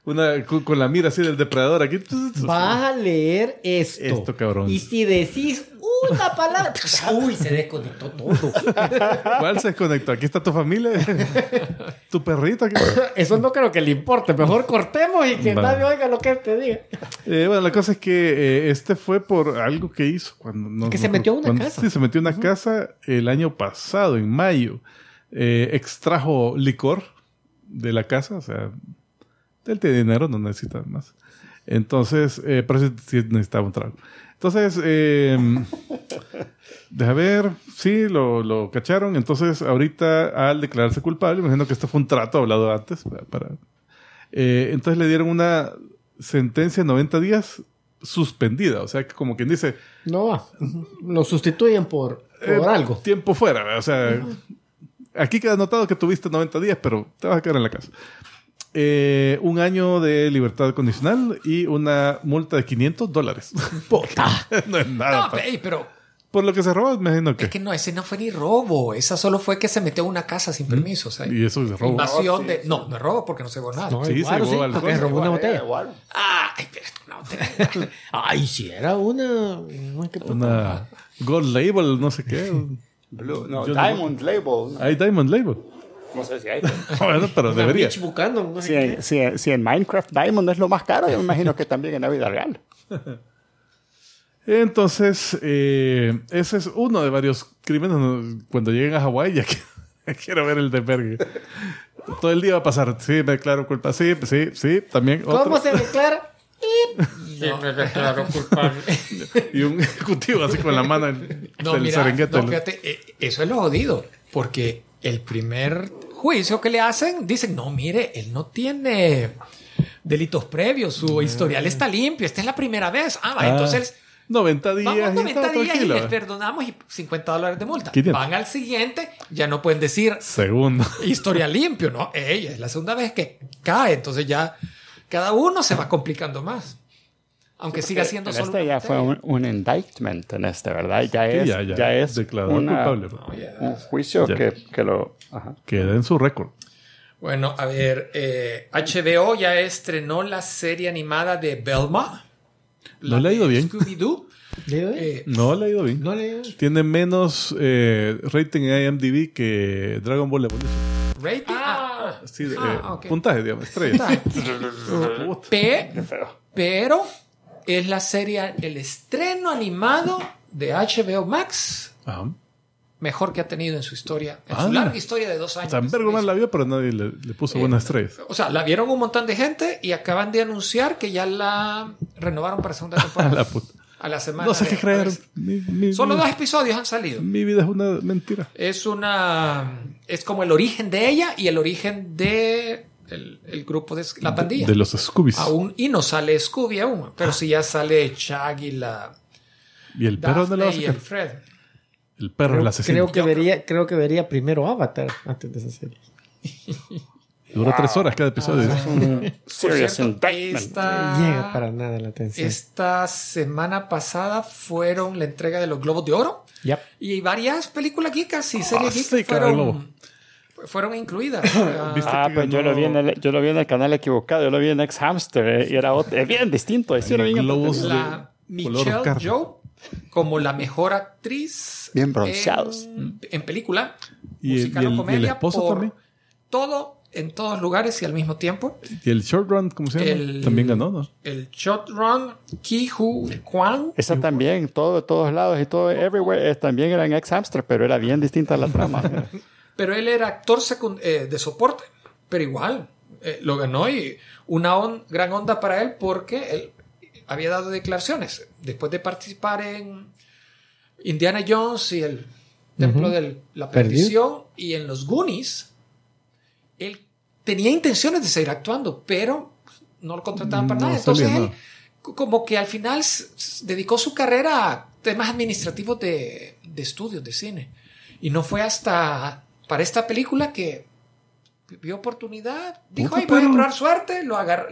una con, con la mira así del depredador aquí. Vas a leer esto. Esto, cabrón. Y si decís una palabra, uy, se desconectó todo. ¿Cuál se desconectó? Aquí está tu familia. tu perrito. aquí. Eso no creo que le importe. Mejor cortemos y que Vale. nadie oiga lo que te diga. Eh, bueno, la cosa es que eh, este fue por algo que hizo cuando no- Que se metió a una cuando- casa. Sí, se metió a una casa el año pasado, en mayo. Eh, extrajo licor de la casa, o sea, él tiene dinero, no necesita más. Entonces, eh, pero sí necesitaba un trago. Entonces, eh, deja ver, sí, lo, lo cacharon. Entonces, ahorita al declararse culpable, imagino que esto fue un trato hablado antes para- para eh, entonces le dieron una sentencia de 90 días suspendida. O sea, que como quien dice, No. Lo sustituyen por, por eh, algo. tiempo fuera. O sea, aquí queda anotado que tuviste 90 días, pero te vas a quedar en la casa. Eh, un año de libertad condicional y una multa de 500 dólares. Puta. no es nada. No, pero por lo que se robó, me imagino que. Es que no, ese no fue ni robo. Esa solo fue que se metió a una casa sin permiso. O sea, Y eso es robo. invasión No, de. sí, no, no es robo porque no se robó nada. No, Sí, igual, se robó sí, alcohol. porque robó una botella. Igual. Ah, ay, pero no, te- Ay, si era una. Una Gold Label, no sé qué. Blue, no, Yo no- Diamond Label. Hay Diamond Label. No sé si hay. Bueno, pero Una debería. Mitch Buchanan, no sé si, si, si en Minecraft Diamond es lo más caro, yo me imagino que también en la vida real. Entonces, eh, ese es uno de varios crímenes. Cuando lleguen a Hawái, ya que- quiero ver el de Berge. Todo el día va a pasar. Sí, me declaro culpa. Sí, sí, sí. También otro. ¿Cómo se declara? Sí, me declaro culpable. Y un ejecutivo así con la mano en No, del mira, no, fíjate, eh, eso es lo jodido, porque el primer juicio que le hacen, dicen, no, mire, él no tiene delitos previos, su historial está limpio, esta es la primera vez. Ah, Ah, entonces 90 días. vamos y 90 todo días y les perdonamos y 50 dólares de multa. 500. Van al siguiente, ya no pueden decir Segundo. historial limpio, ¿no? Ella es la segunda vez que cae, entonces ya cada uno se va complicando más. Aunque siga siendo En solo este ya fue un, un indictment en este, ¿verdad? Ya Sí, es, ya, ya, ya. es Declarado una- culpable. un juicio Ya. que, que lo... Ajá. Queda en su récord. Bueno, a ver, eh, HBO ya estrenó la serie animada de Belma. No le ha ido bien. Scooby-Doo. Eh, No le ha ido bien. No le doy. Tiene menos eh, rating en IMDb que Dragon Ball Evolution. rating. Ah, Sí, Ah, eh, ok. puntaje, digamos, Qué feo. pero es la serie, el estreno animado de HBO Max Ajá. mejor que ha tenido en su historia, en Ah. su larga historia de dos años. Más la vio, pero nadie le, le puso buenas estrellas. O sea, la vieron un montón de gente y acaban de anunciar que ya la renovaron para segunda A temporada. la puta. a la semana. No sé qué creer. Mi, mi- Solo mi- dos episodios han salido. mi vida es una mentira. Es una. Es como el origen de ella y el origen de el, el grupo de la pandilla. De los Scoobies. Aún, y no sale Scooby aún, pero sí ya sale Shaggy, la ¿Y el perro dónde lo va a Daphne y el Fred. El perro, Creo, el asesino. creo que vería, creo que vería primero Avatar antes de esa serie. Dura tres horas cada episodio. Serious cierto, esta, No llega para nada la atención. esta semana pasada fueron la entrega de los Globos de Oro Yep. y varias películas geekas y series Ah, sí, globo. fueron, fueron incluidas. Ah. Ah, pues yo lo, vi en el, yo lo vi en el canal equivocado, yo lo vi en Ex Hamster eh, y era otro, es bien distinto. Es bien Globos entretenido. la Michelle. Yeoh como la mejor actriz Bien bronceados. en, en película Y el- musical o el- y el comedia esposo por también. todo en todos lugares y al mismo tiempo Y el short run, ¿cómo se llama? El- También ganó, ¿no? el shot run Ki Hu Kwan Esa también, todo, de todos lados y todo, everywhere, eh, también era en Ex Hamster, pero era bien distinta la trama. pero él era actor eh, de soporte pero igual eh, lo ganó y una on- gran onda para él porque él había dado declaraciones después de participar en Indiana Jones y el Templo de la. Perdición y en los Goonies, él tenía intenciones de seguir actuando, pero no lo contrataban para No nada. Entonces él, como que al final dedicó su carrera a temas administrativos de, de estudios de cine. Y no fue hasta para esta película que vio oportunidad, dijo, Puta, ay, voy a probar suerte, lo agarró,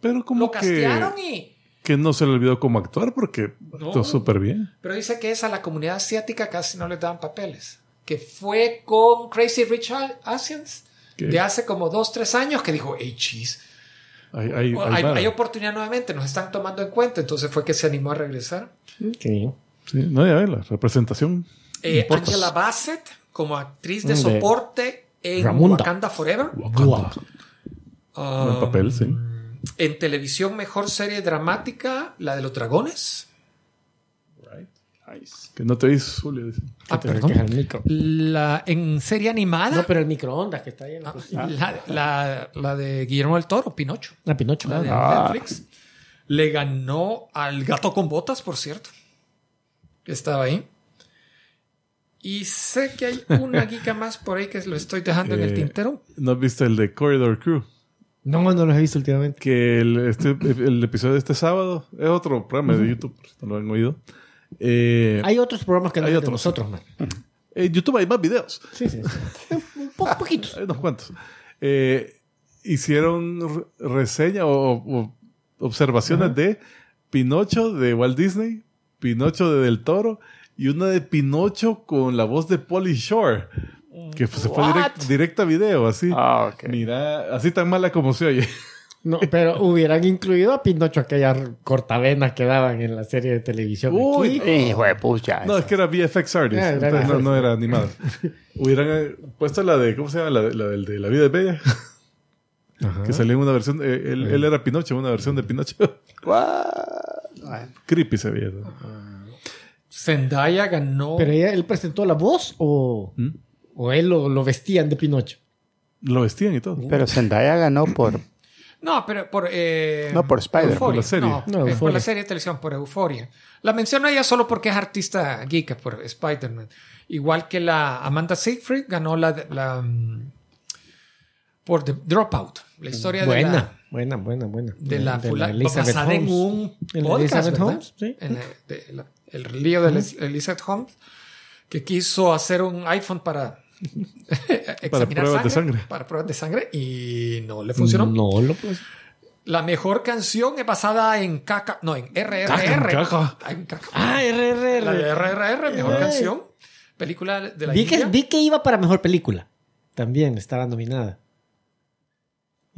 Pero como lo que, castearon y... que no se le olvidó cómo actuar porque No. actuó súper bien. Pero dice que es a la comunidad asiática casi no les daban papeles. Que fue con Crazy Rich Asians ¿Qué? de hace como dos, tres años que dijo, hey, chis, Hay, hay, hay, hay oportunidad nuevamente, nos están tomando en cuenta. Entonces fue que se animó a regresar. Qué bien. Sí, no, ya ves, la representación. Eh. Angela Bassett como actriz de De soporte en Ramunda. Wakanda Forever. Buen papel, sí. En televisión, mejor serie dramática, la de los dragones. Que no te oís, Julio. Ah, Te perdón. quejas el micro. La, en serie animada, No, pero el microondas que está ahí en la Ah, la, la- la de Guillermo del Toro, Pinocho. La Pinocho. La de Ah. Netflix. Le ganó al gato con botas, por cierto. Que estaba ahí. Y sé que hay una guica más por ahí que lo estoy dejando en el Eh, tintero. ¿No has visto el de Corridor Crew? No, no los he visto últimamente. Que el, este, el episodio de este sábado es otro programa de YouTube, no lo han oído. Eh, Hay otros programas que no Hay otros. nosotros, man. en YouTube hay más videos. Sí, sí. sí. Un po- poquitos. Hay unos cuantos. Eh, hicieron re- reseña o, o observaciones de Pinocho de Walt Disney, Pinocho de Del Toro y una de Pinocho con la voz de Polly Shore. Que se fue direct, directa a video, así. Ah. Mira, así tan mala como se oye. No, pero hubieran incluido a Pinocho aquellas cortavenas que daban en la serie de televisión. Uy, aquí. Hijo de pucha. No, es que era VFX artist. Ah, era entonces no, VFX. no era animado. Hubieran eh, puesto la de, ¿cómo se llama? La de, la del de La vida de Bella. Ajá. Que salió en una versión, eh, él, él era Pinocho, una versión de Pinocho. Creepy se veía. ¿no? Zendaya ganó. Pero ella, él presentó la voz o, ¿Mm? o él lo, lo vestían de Pinocho. Lo vestían y todo. Pero Zendaya ganó por... No, pero por. eh, No, por Spider, Euphoria. por la serie. No, No, eh, por la serie de televisión, por Euforia. La menciono a ella solo porque es artista geek, por Spider-Man. Igual que la Amanda Seyfried ganó la. la mm, por The Dropout. La historia de Buena, la. buena, buena, buena. De la, fula- Elizabeth basada en Holmes. un En la podcast, Elizabeth ¿verdad? Holmes, sí. En el, de la- el lío de Elizabeth Holmes, que quiso hacer un iPhone para examinar pruebas de sangre. Para pruebas de sangre y no le funcionó. No lo pues. La mejor canción es basada en caca, no, en RRR. Caca. Ah, en caca. Ah, RRR. La de RRR, mejor Ay. canción. Película de la Vi que, vi que iba para mejor película. También estaba nominada.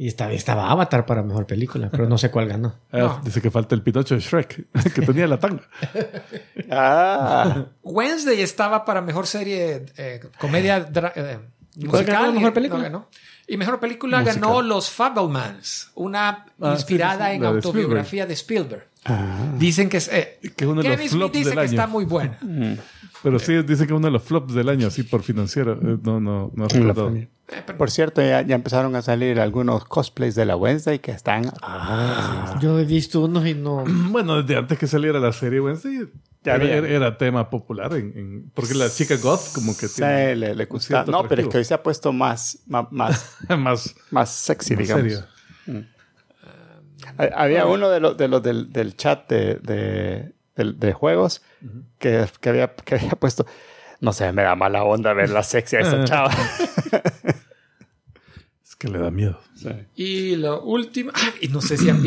Y estaba, estaba Avatar para mejor película, pero no sé cuál ganó. Ah, No. Dice que falta el Pinocho de Shrek, que tenía la tanga. Ah. Wednesday estaba para mejor serie, eh, comedia eh, musical. ganó mejor y- película? no ganó. Y mejor película Musical. ganó Los Fablemans, una Ah, inspirada sí, sí, sí, en de autobiografía de Spielberg. Ah. Dicen que es. eh, Que es uno de los Kevin Smith flops dice del que año. está muy buena. Pero sí, dice que uno de los flops del año, así por financiero. Eh, No, no, no. Eh, Por cierto, ya, ya empezaron a salir algunos cosplays de la Wednesday que están... Yo he visto unos y no. Bueno, desde antes que saliera la serie Wednesday, Ya era, había. era- era tema popular. En, en- porque la chica goth como que Sí, tiene le, le gusta. No, pero es que hoy se ha puesto más, más, más, más, más sexy, más digamos. serio. Ha- Había uno de los, de los del, del chat de, de, del- de juegos que, que, había, que había puesto, no sé, me da mala onda ver la sexy a esa chava. Es que le da miedo. Y lo último, ah, y no sé si han,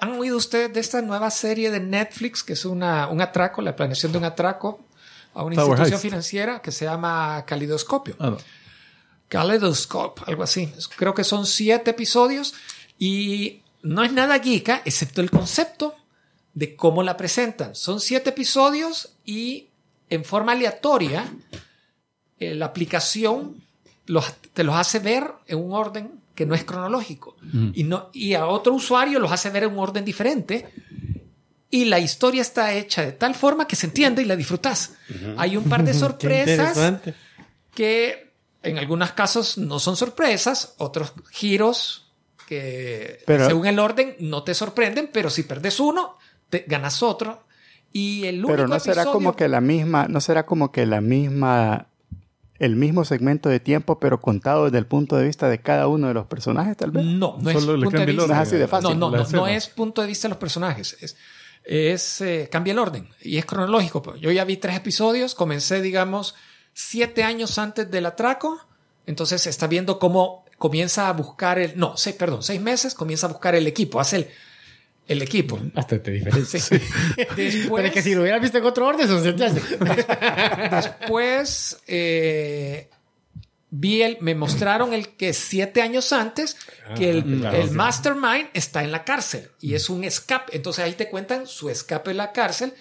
han oído ustedes de esta nueva serie de Netflix que es una, un atraco, la planeación de un atraco a una Tower institución Heist. financiera que se llama Calidoscopio. Ah, no. Kaleidoscope, algo así. Creo que son siete episodios y no es nada geeka, excepto el concepto de cómo la presentan. Son siete episodios y en forma aleatoria eh, la aplicación los- te los hace ver en un orden que no es cronológico. Y, no, y a otro usuario los hace ver en un orden diferente. Y la historia está hecha de tal forma que se entiende y la disfrutas. Hay un par de sorpresas que en algunos casos no son sorpresas, otros giros que Pero- según el orden no te sorprenden, pero si perdes uno, te ganas otro. Y el único Pero no será como que la misma, no será como que la misma, el mismo segmento de tiempo, pero contado desde el punto de vista de cada uno de los personajes, tal vez. No, no es Solo le punto de vista. No es así de fácil, No, no, no, no es punto de vista de los personajes. Es, es eh, cambia el orden y es cronológico. pues. Yo ya vi tres episodios, comencé, digamos, siete años antes del atraco. Entonces está viendo cómo comienza a buscar el. No, seis, perdón, seis meses comienza a buscar el equipo, hace el, el equipo. Hasta te diferencia. Sí. Pero es que si lo hubieras visto en otro orden, son después eh, vi el, me mostraron el que siete años antes que el, Ah, el mastermind está en la cárcel y es un escape. Entonces ahí te cuentan su escape de la cárcel,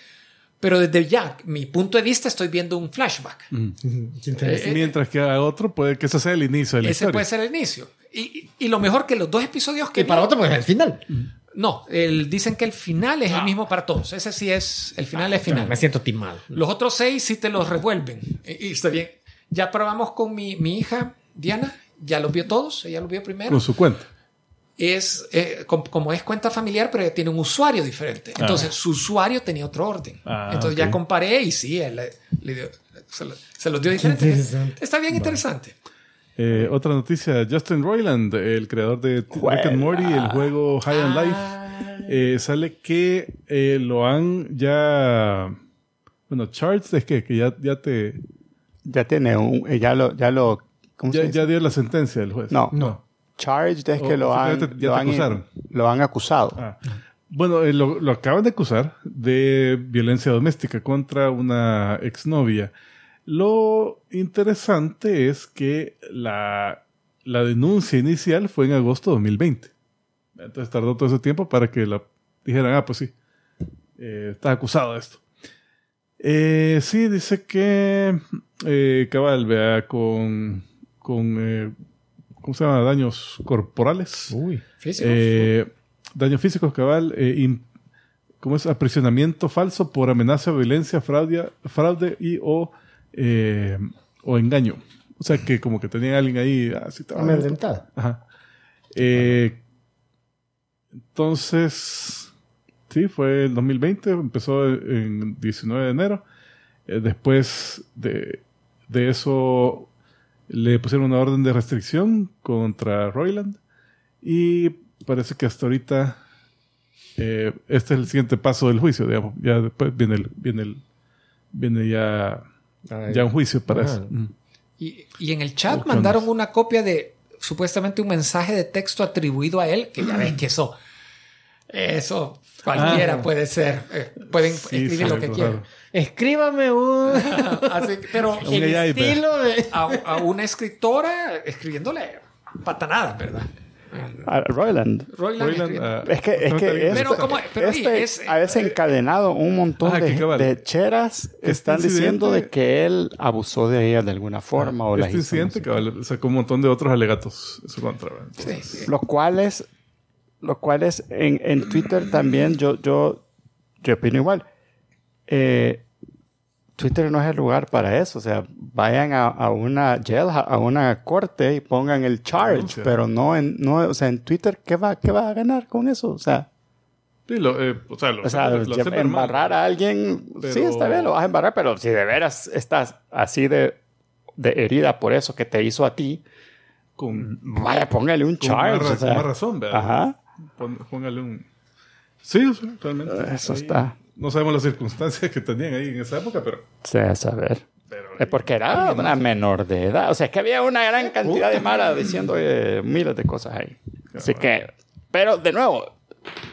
pero desde ya, mi punto de vista, estoy viendo un flashback. Qué interesante. Mientras que a otro puede que ese sea el inicio de la Ese historia. puede ser el inicio. Y, y- lo mejor que los dos episodios que Y para vi- otro, pues al final. No, el- dicen que el final es el mismo para todos. Ese sí es el final es final. Me siento timado. Los otros seis sí te los revuelven. Y, y está bien. Ya probamos con mi, mi hija, Diana. Ya los vio todos. Ella los vio primero. Con su cuenta. Es, eh, com- como es cuenta familiar, pero tiene un usuario diferente. Entonces, su usuario tenía otro orden. Ah, Entonces, ok. ya comparé y sí, él le- le dio- se, lo- se los dio diferente. Está bien interesante. Eh, otra noticia, Justin Roiland, el creador de. Rick and Morty, el juego High on. Life, eh, sale que eh, lo han ya... Bueno, Charts es que, que ya, ya te... Ya tiene un, eh, ya lo, ya lo, ¿cómo se Ya, dice? ya dio la sentencia del juez. No. No. Charged es O- que lo han, simplemente ya lo te han, acusaron. lo han acusado. Ah, Bueno, eh, lo, lo acaban de acusar de violencia doméstica contra una exnovia. Lo interesante es que la, la denuncia inicial fue en agosto de 2020. Entonces tardó todo ese tiempo para que la dijeran, ah, pues sí, eh, está acusado de esto. Eh, sí, dice que eh, cabal, vea, con, con eh, ¿cómo se llama? Daños corporales. Uy. Físico. Eh, daños físicos, cabal. Im- ¿Cómo es? Aprisionamiento falso por amenaza, violencia, fraude, fraude y o, eh, o engaño. O sea, que como que tenían a alguien ahí. ah, sí, te va a- Amedrentada. Ajá. Eh, entonces, sí, fue el 2020, empezó en 19 de enero. Eh, después de, de eso le pusieron una orden de restricción contra Royland y parece que hasta ahorita eh, este es el siguiente paso del juicio, digamos. Ya después viene el, viene el, viene ya, ya un juicio para Ah. eso. Mm. Y, y en el chat ¿Qué mandaron una copia de supuestamente un mensaje de texto atribuido a él, que ya ves que eso, eso cualquiera Ah. puede ser, eh, pueden Sí, escribir sí, lo que algo quieran. Escríbame un Así pero Un el pues. estilo de... a, a una escritora escribiéndole patanadas, ¿verdad? A Royland. Royland ah, Es que, es que Pero esto- como- pero este oye, es- ha desencadenado un montón Ajá, de, que cabal. de cheras que Este están diciendo de que él abusó de ella de alguna forma o las este incidente qué. cabal, sacó un montón de otros alegatos en su contra. Sí, sí. Los cuales, los cuales en, en Twitter también yo, yo, yo opino igual. Eh, Twitter no es el lugar para eso. O sea, vayan a, a una jail, a una corte y pongan el charge, pero no en, no, o sea, en Twitter, ¿qué va, qué va a ganar con eso? O sea, Sí, lo, eh, o sea, lo, o sea, lo hace ver mal. embarrar a alguien, Pero- sí, está bien, lo vas a embarrar, pero si de veras estás así de, de herida por eso que te hizo a ti, con, vaya, póngale un con charge. ra- o sea. con más razón, ¿verdad? Ajá. Póngale un... Sí, realmente. Eso ahí- está. No sabemos las circunstancias que tenían ahí en esa época, pero... Sí, a saber. pero Es porque era una menor de edad. O sea, es que había una gran cantidad de Mara diciendo eh, miles de cosas ahí. Así que, pero de nuevo,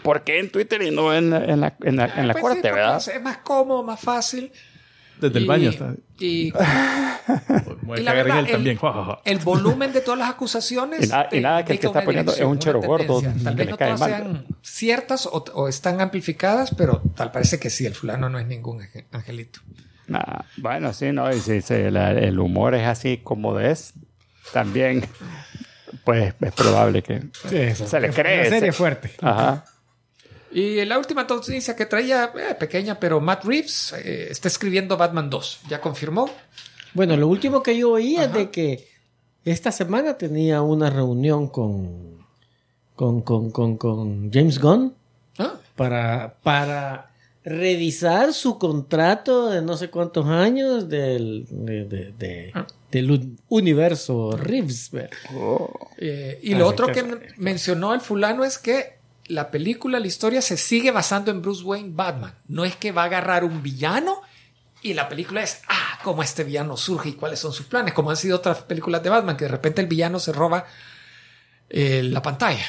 ¿por qué en Twitter y no en, en la, en la, en la Pues corte, verdad? Es más cómodo, más fácil. Desde el Y- baño está... Y Voy Y la verdad, el- también. el volumen de todas las acusaciones. Y nada- y te nada que el que está poniendo es un chero gordo. Tal vez no todas mal. sean ciertas o, o están amplificadas, pero tal parece que sí, el fulano no es ningún ange- angelito. Nah, bueno, sí, no, y si, si la- el humor es así como es, también, pues es probable que se le cree. Una serie se- fuerte. Ajá. Y la última noticia que traía, eh, pequeña, pero Matt Reeves eh, está escribiendo Batman 2. Ya confirmó. Bueno, lo último que yo oí es de que esta semana tenía una reunión con, con, con, con, con James Gunn Ah, para, para revisar su contrato de no sé cuántos años del, de- de- de- Ah. del un- universo Reeves. ¿ve? eh, y lo otro que- que men- mencionó el fulano es que la película, la historia se sigue basando en Bruce Wayne Batman. No es que va a agarrar un villano y la película es, ah, cómo este villano surge y cuáles son sus planes, como han sido otras películas de Batman, que de repente el villano se roba eh, la pantalla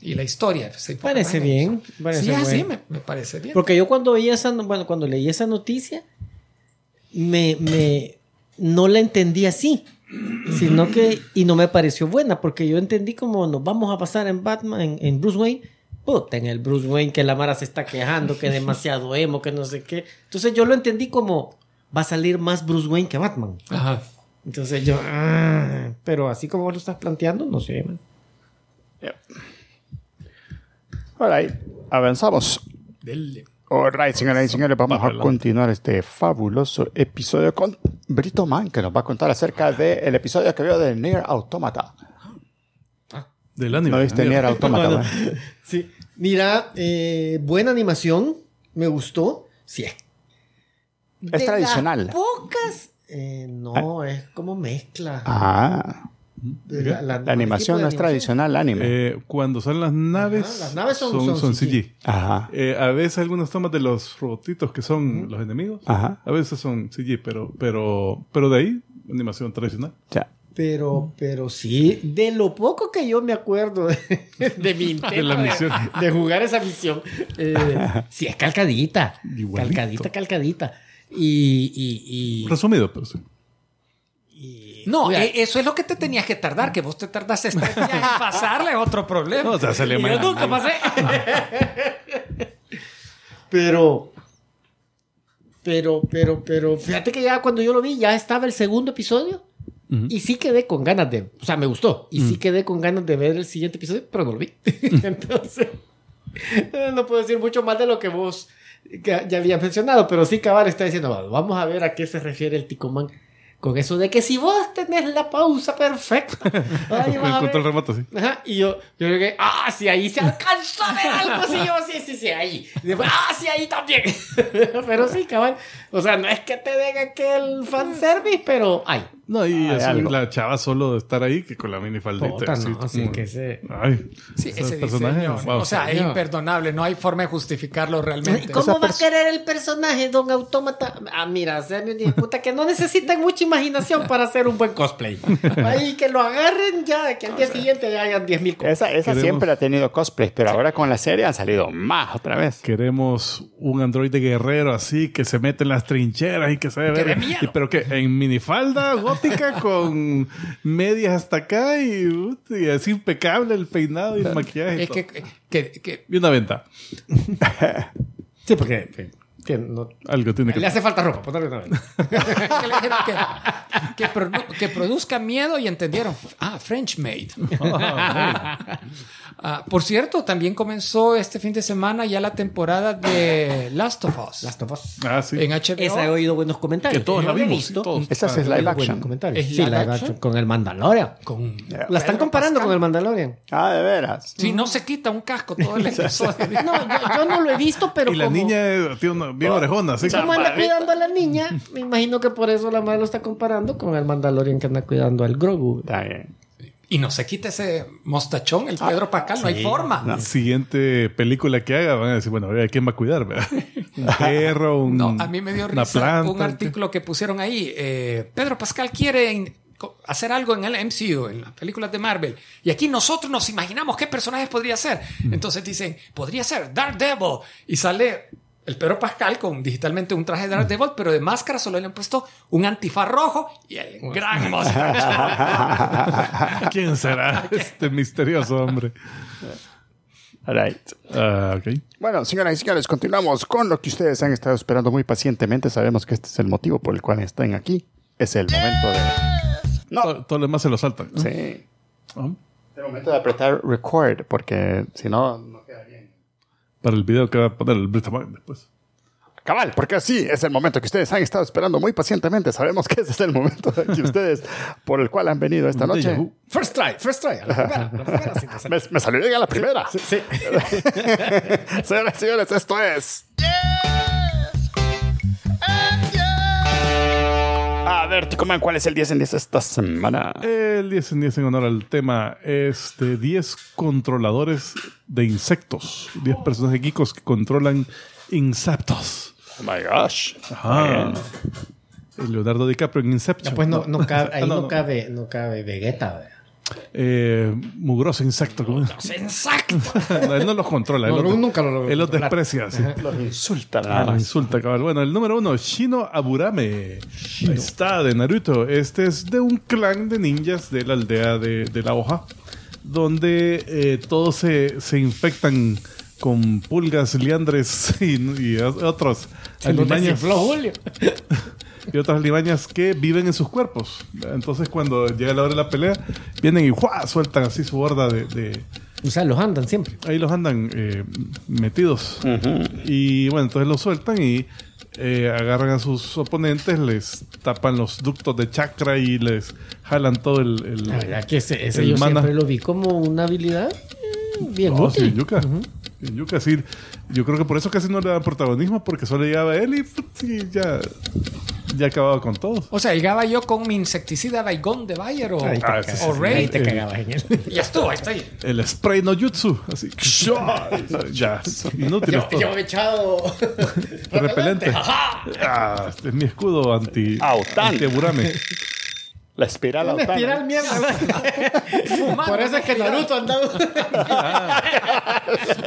y la historia. se Parece bien, parece sí, así bueno. me, me parece bien. Porque yo cuando veía esa, no- bueno, cuando leí esa noticia, me, me no la entendí así, sino que y no me pareció buena porque yo entendí como nos vamos a pasar en Batman, en, en Bruce Wayne. Puta, en el Bruce Wayne que la Mara se está quejando, que es demasiado emo, que no sé qué. Entonces yo lo entendí como va a salir más Bruce Wayne que Batman. Ajá. Entonces yo, ah, pero así como vos lo estás planteando, no sé. man. Alright, avanzamos. Dele. Alright, señoras y señores, vamos a adelante. continuar este fabuloso episodio con Brito Man, que nos va a contar acerca del episodio que vio de Nier Automata. Del anime. No viste Nier Automata, sí. Mira, eh, buena animación, me gustó. Sí. De las tradicional. Pocas. eh, no, es como mezcla. Ah, la, la- la animación no es tradicional anime. Eh, cuando salen las naves, Ajá, las naves son- son, son son CG. CG. Ajá. Eh, a veces algunas tomas de los robotitos que son los enemigos, Ajá. a veces son CG, pero, pero, pero de ahí, animación tradicional. Ya. Pero, pero sí, de lo poco que yo me acuerdo de, de mi intento De la misión. de jugar esa misión, eh, sí es calcadita. Igualito. Calcadita, calcadita. Y, y, y, Resumido, pues. y- No, Mira, eh, eso es lo que te tenías que tardar, que vos te tardaste en pasarle otro problema. No, o sea, se le y yo nunca pasé. pero, pero, pero, pero, fíjate que ya cuando yo lo vi, ya estaba el segundo episodio. Ujú. Y sí quedé con ganas de, o sea, me gustó. Y sí quedé con ganas de ver el siguiente episodio, pero no lo vi. Entonces, no puedo decir mucho más de lo que vos ya habías mencionado, pero sí Cabal está diciendo, "Bueno, vamos a ver a qué se refiere el Ticomán con eso de que si vos tenés la pausa perfecta, ahí vas a Encontró el ver". remoto, sí. Ajá, y yo, yo creo que, ah, sí, ahí se alcanza a ver algo, sí, yo, sí, sí, sí, ahí. Y después, ah, sí, ahí también. pero sí, cabal. O sea, no es que te den aquel fanservice, pero hay. No, y Hay eso, la chava solo de estar ahí que con la minifaldita. Puta, así, no, sí, que se... Ay, Sí, ese ese personaje, diseño, wow. o sea, es imperdonable, no hay forma de justificarlo realmente. ¿Cómo Esa va a querer el personaje, Don Autómata? Ah, mira, hijo de puta que no necesitan mucha imaginación para hacer un buen cosplay. Ahí que lo agarren ya, que al día siguiente ya hayan 10 mil cosas. Esa, esa Queremos- siempre ha tenido cosplay, pero ahora con la serie han salido más otra vez. Queremos un androide guerrero así que se mete en las trincheras y que se ve. Y- Pero que en minifalda con medias hasta acá y, y así impecable el peinado y el maquillaje. y Es todo. que, que, que- Y una venta. Sí, porque que- que no- Algo tiene que le hace falta ropa, ponerle una vez. que le dijeron que, que produ- que produzca miedo y entendieron. Ah, French made. Ah, por cierto, también comenzó este fin de semana ya la temporada de Last of Us Last of Us. Ah, sí. en HBO. Esa he oído buenos comentarios. Que todos la vimos, visto. todos. Esa es oído live action. comentarios. ¿Es Sí, live action? action con el Mandalorian. con La están comparando con el Mandalorian. Ah, de veras. Si no se quita un casco todo el episodio. No, yo, yo no lo he visto, pero y la como, niña eh, tiene una bien orejona, así como anda cuidando a la niña, me imagino que por eso la madre lo está comparando con el Mandalorian que anda cuidando al Grogu. Está bien. Y no se quita ese mostachón, el Pedro Pascal, no hay forma. La siguiente película que haga van a decir, bueno, a ¿quién va a cuidar? verdad? Un perro, un, No, a mí me dio una risa planta. un artículo que pusieron ahí. eh, Pedro Pascal quiere hacer algo en el MCU, en las películas de Marvel. Y aquí nosotros nos imaginamos qué personajes podría ser. Entonces dicen, podría ser Daredevil. Y sale el Pedro Pascal con digitalmente un traje de Daredevil, pero de máscara solo le han puesto un antifaz rojo y el gran mostacho. ¿Quién será este misterioso hombre? All right. Ah, ok. Bueno, señoras y señores, continuamos con lo que ustedes han estado esperando muy pacientemente. Sabemos que este es el motivo por el cual están aquí. Es el momento de... No. Todo, todo lo demás se lo saltan. ¿no? Sí. Ah, El momento de apretar record, porque si no. Para el video que va a poner el Britamán después. Cabal, porque así es el momento que ustedes han estado esperando muy pacientemente. Sabemos que ese es el momento que ustedes, por el cual han venido esta noche. First try, first try. a la primera, la primera sí. Me, me salió bien a la primera. Sí. Señoras y señores, esto es. A ver, Ticoman, ¿cuál es el 10 en 10 esta semana? El 10 en 10 en honor al tema es de 10 controladores de insectos. 10 personajes geekos que controlan insectos. Oh my gosh. Ajá. Leonardo DiCaprio en Inception. Pues no, no cabe, ahí Ah, no, no, no. cabe, no cabe Vegeta. ¿verdad? Eh, mugroso insecto. Exacto. No, él no los controla. Él No, los, nunca lo Él los desprecia. sí. Los insultan Ah, insulta, cabal. Bueno, el número uno, Shino Aburame. Está de Naruto. Este es de un clan de ninjas de la aldea de, de la hoja, donde eh, todos se, se infectan con pulgas, liandres y, y otros alimañas, Julio. y otras alimañas que viven en sus cuerpos. Entonces, cuando llega la hora de la pelea, vienen y ¡juá! sueltan así su horda de- de, O sea, los andan siempre. ahí los andan eh, metidos. Y bueno, entonces los sueltan y eh, agarran a sus oponentes, les tapan los ductos de chakra y les jalan todo el... el- La verdad que ese, ese yo mana. siempre lo vi como una habilidad eh, bien sí, útil. yuca. En yuca, sí. Yo creo que por eso casi no le dan protagonismo, porque solo llegaba él y, y ya, ya acababa con todos. O sea, llegaba yo con mi insecticida Baigón de Bayer o, Ahí te, Ah, cagas. sí, sí, o sí. Raid. Ahí te cagabas en él. Y ya estuvo, ahí está ahí. El spray no jutsu, así. ya, inútil yo, todo. yo he echado Repelente. Ah, este es mi escudo anti, Autan. anti Burame. La espiral Lautana. espiral mierda. Fumando, Por eso es que. Naruto andaba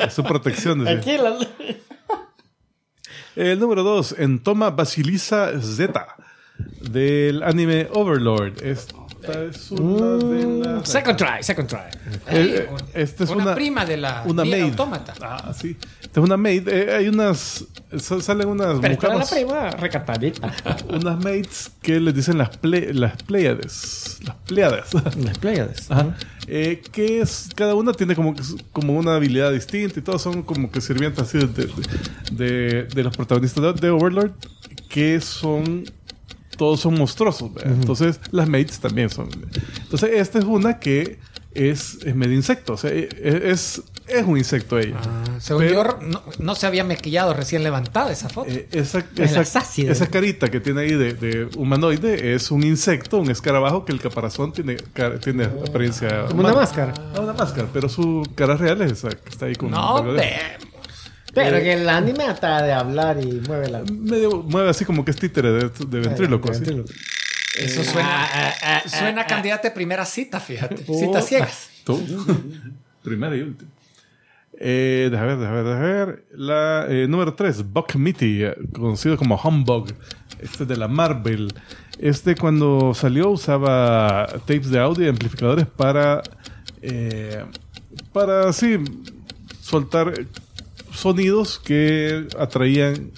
Es su protección. decía. aquí. la- El número 2, en Toma Basilisa Z, del anime Overlord. Esta es una de las. Second try, second try. Eh, eh, esta es una, una, prima de la una maid. Automata. Ah, sí. Esta es una maid. Eh, hay unas. sa- Salen unas Pero era la mujeres. prima recatadita. Unas maids que les dicen las, ple- las Pleiades. Las Pleiades. Las Pleiades. Ajá. Eh, que es, cada una tiene como, que- como una habilidad distinta y todos son como que sirvientes así de, de, de- de los protagonistas de, de Overlord que son todos son monstruosos ¿verdad? entonces las mates también son entonces esta es una que es, es medio insecto o sea e- e- es, es un insecto ella Ah, según Pero- yo, no, no se había maquillado recién levantada esa foto. Eh, esa, esa, esa carita que tiene ahí de, de humanoide es un insecto, un escarabajo que el caparazón tiene, ca- tiene apariencia. Como una máscara. Ah, una máscara, pero su cara real es esa que está ahí con. no, ve. Pero en el anime hasta de hablar y mueve la. Medio mueve así como que es títere de, de ventríloco. Eso suena, Ah, suena a candidata de primera cita, fíjate. Oh. Citas ciegas. Tú. Primera y última. Eh, deja ver, deja ver, deja ver. La eh, número 3, Buck Mitty, eh, conocido como Humbug. Este de la Marvel. Este cuando salió usaba tapes de audio y amplificadores para. eh, para así soltar sonidos que atraían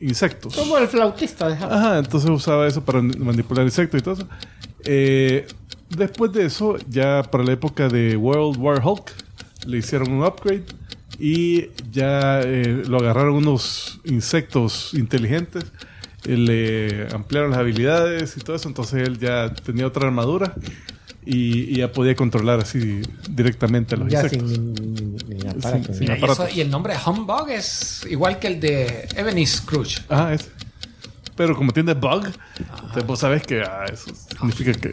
insectos. Como el flautista Japón. Ajá, entonces usaba eso para manipular insectos y todo eso. Eh, después de eso, ya para la época de World War Hulk, le hicieron un upgrade y ya eh, lo agarraron unos insectos inteligentes, eh, le ampliaron las habilidades y todo eso, entonces él ya tenía otra armadura y, y ya podía controlar así directamente a los Ya insectos. sin aparato. Mira, y, aparatos. eso- y el nombre Humbug es igual que el de Ebony Scrooge. Ah, ese. Pero como tiene bug, entonces vos sabes que ah, eso significa que,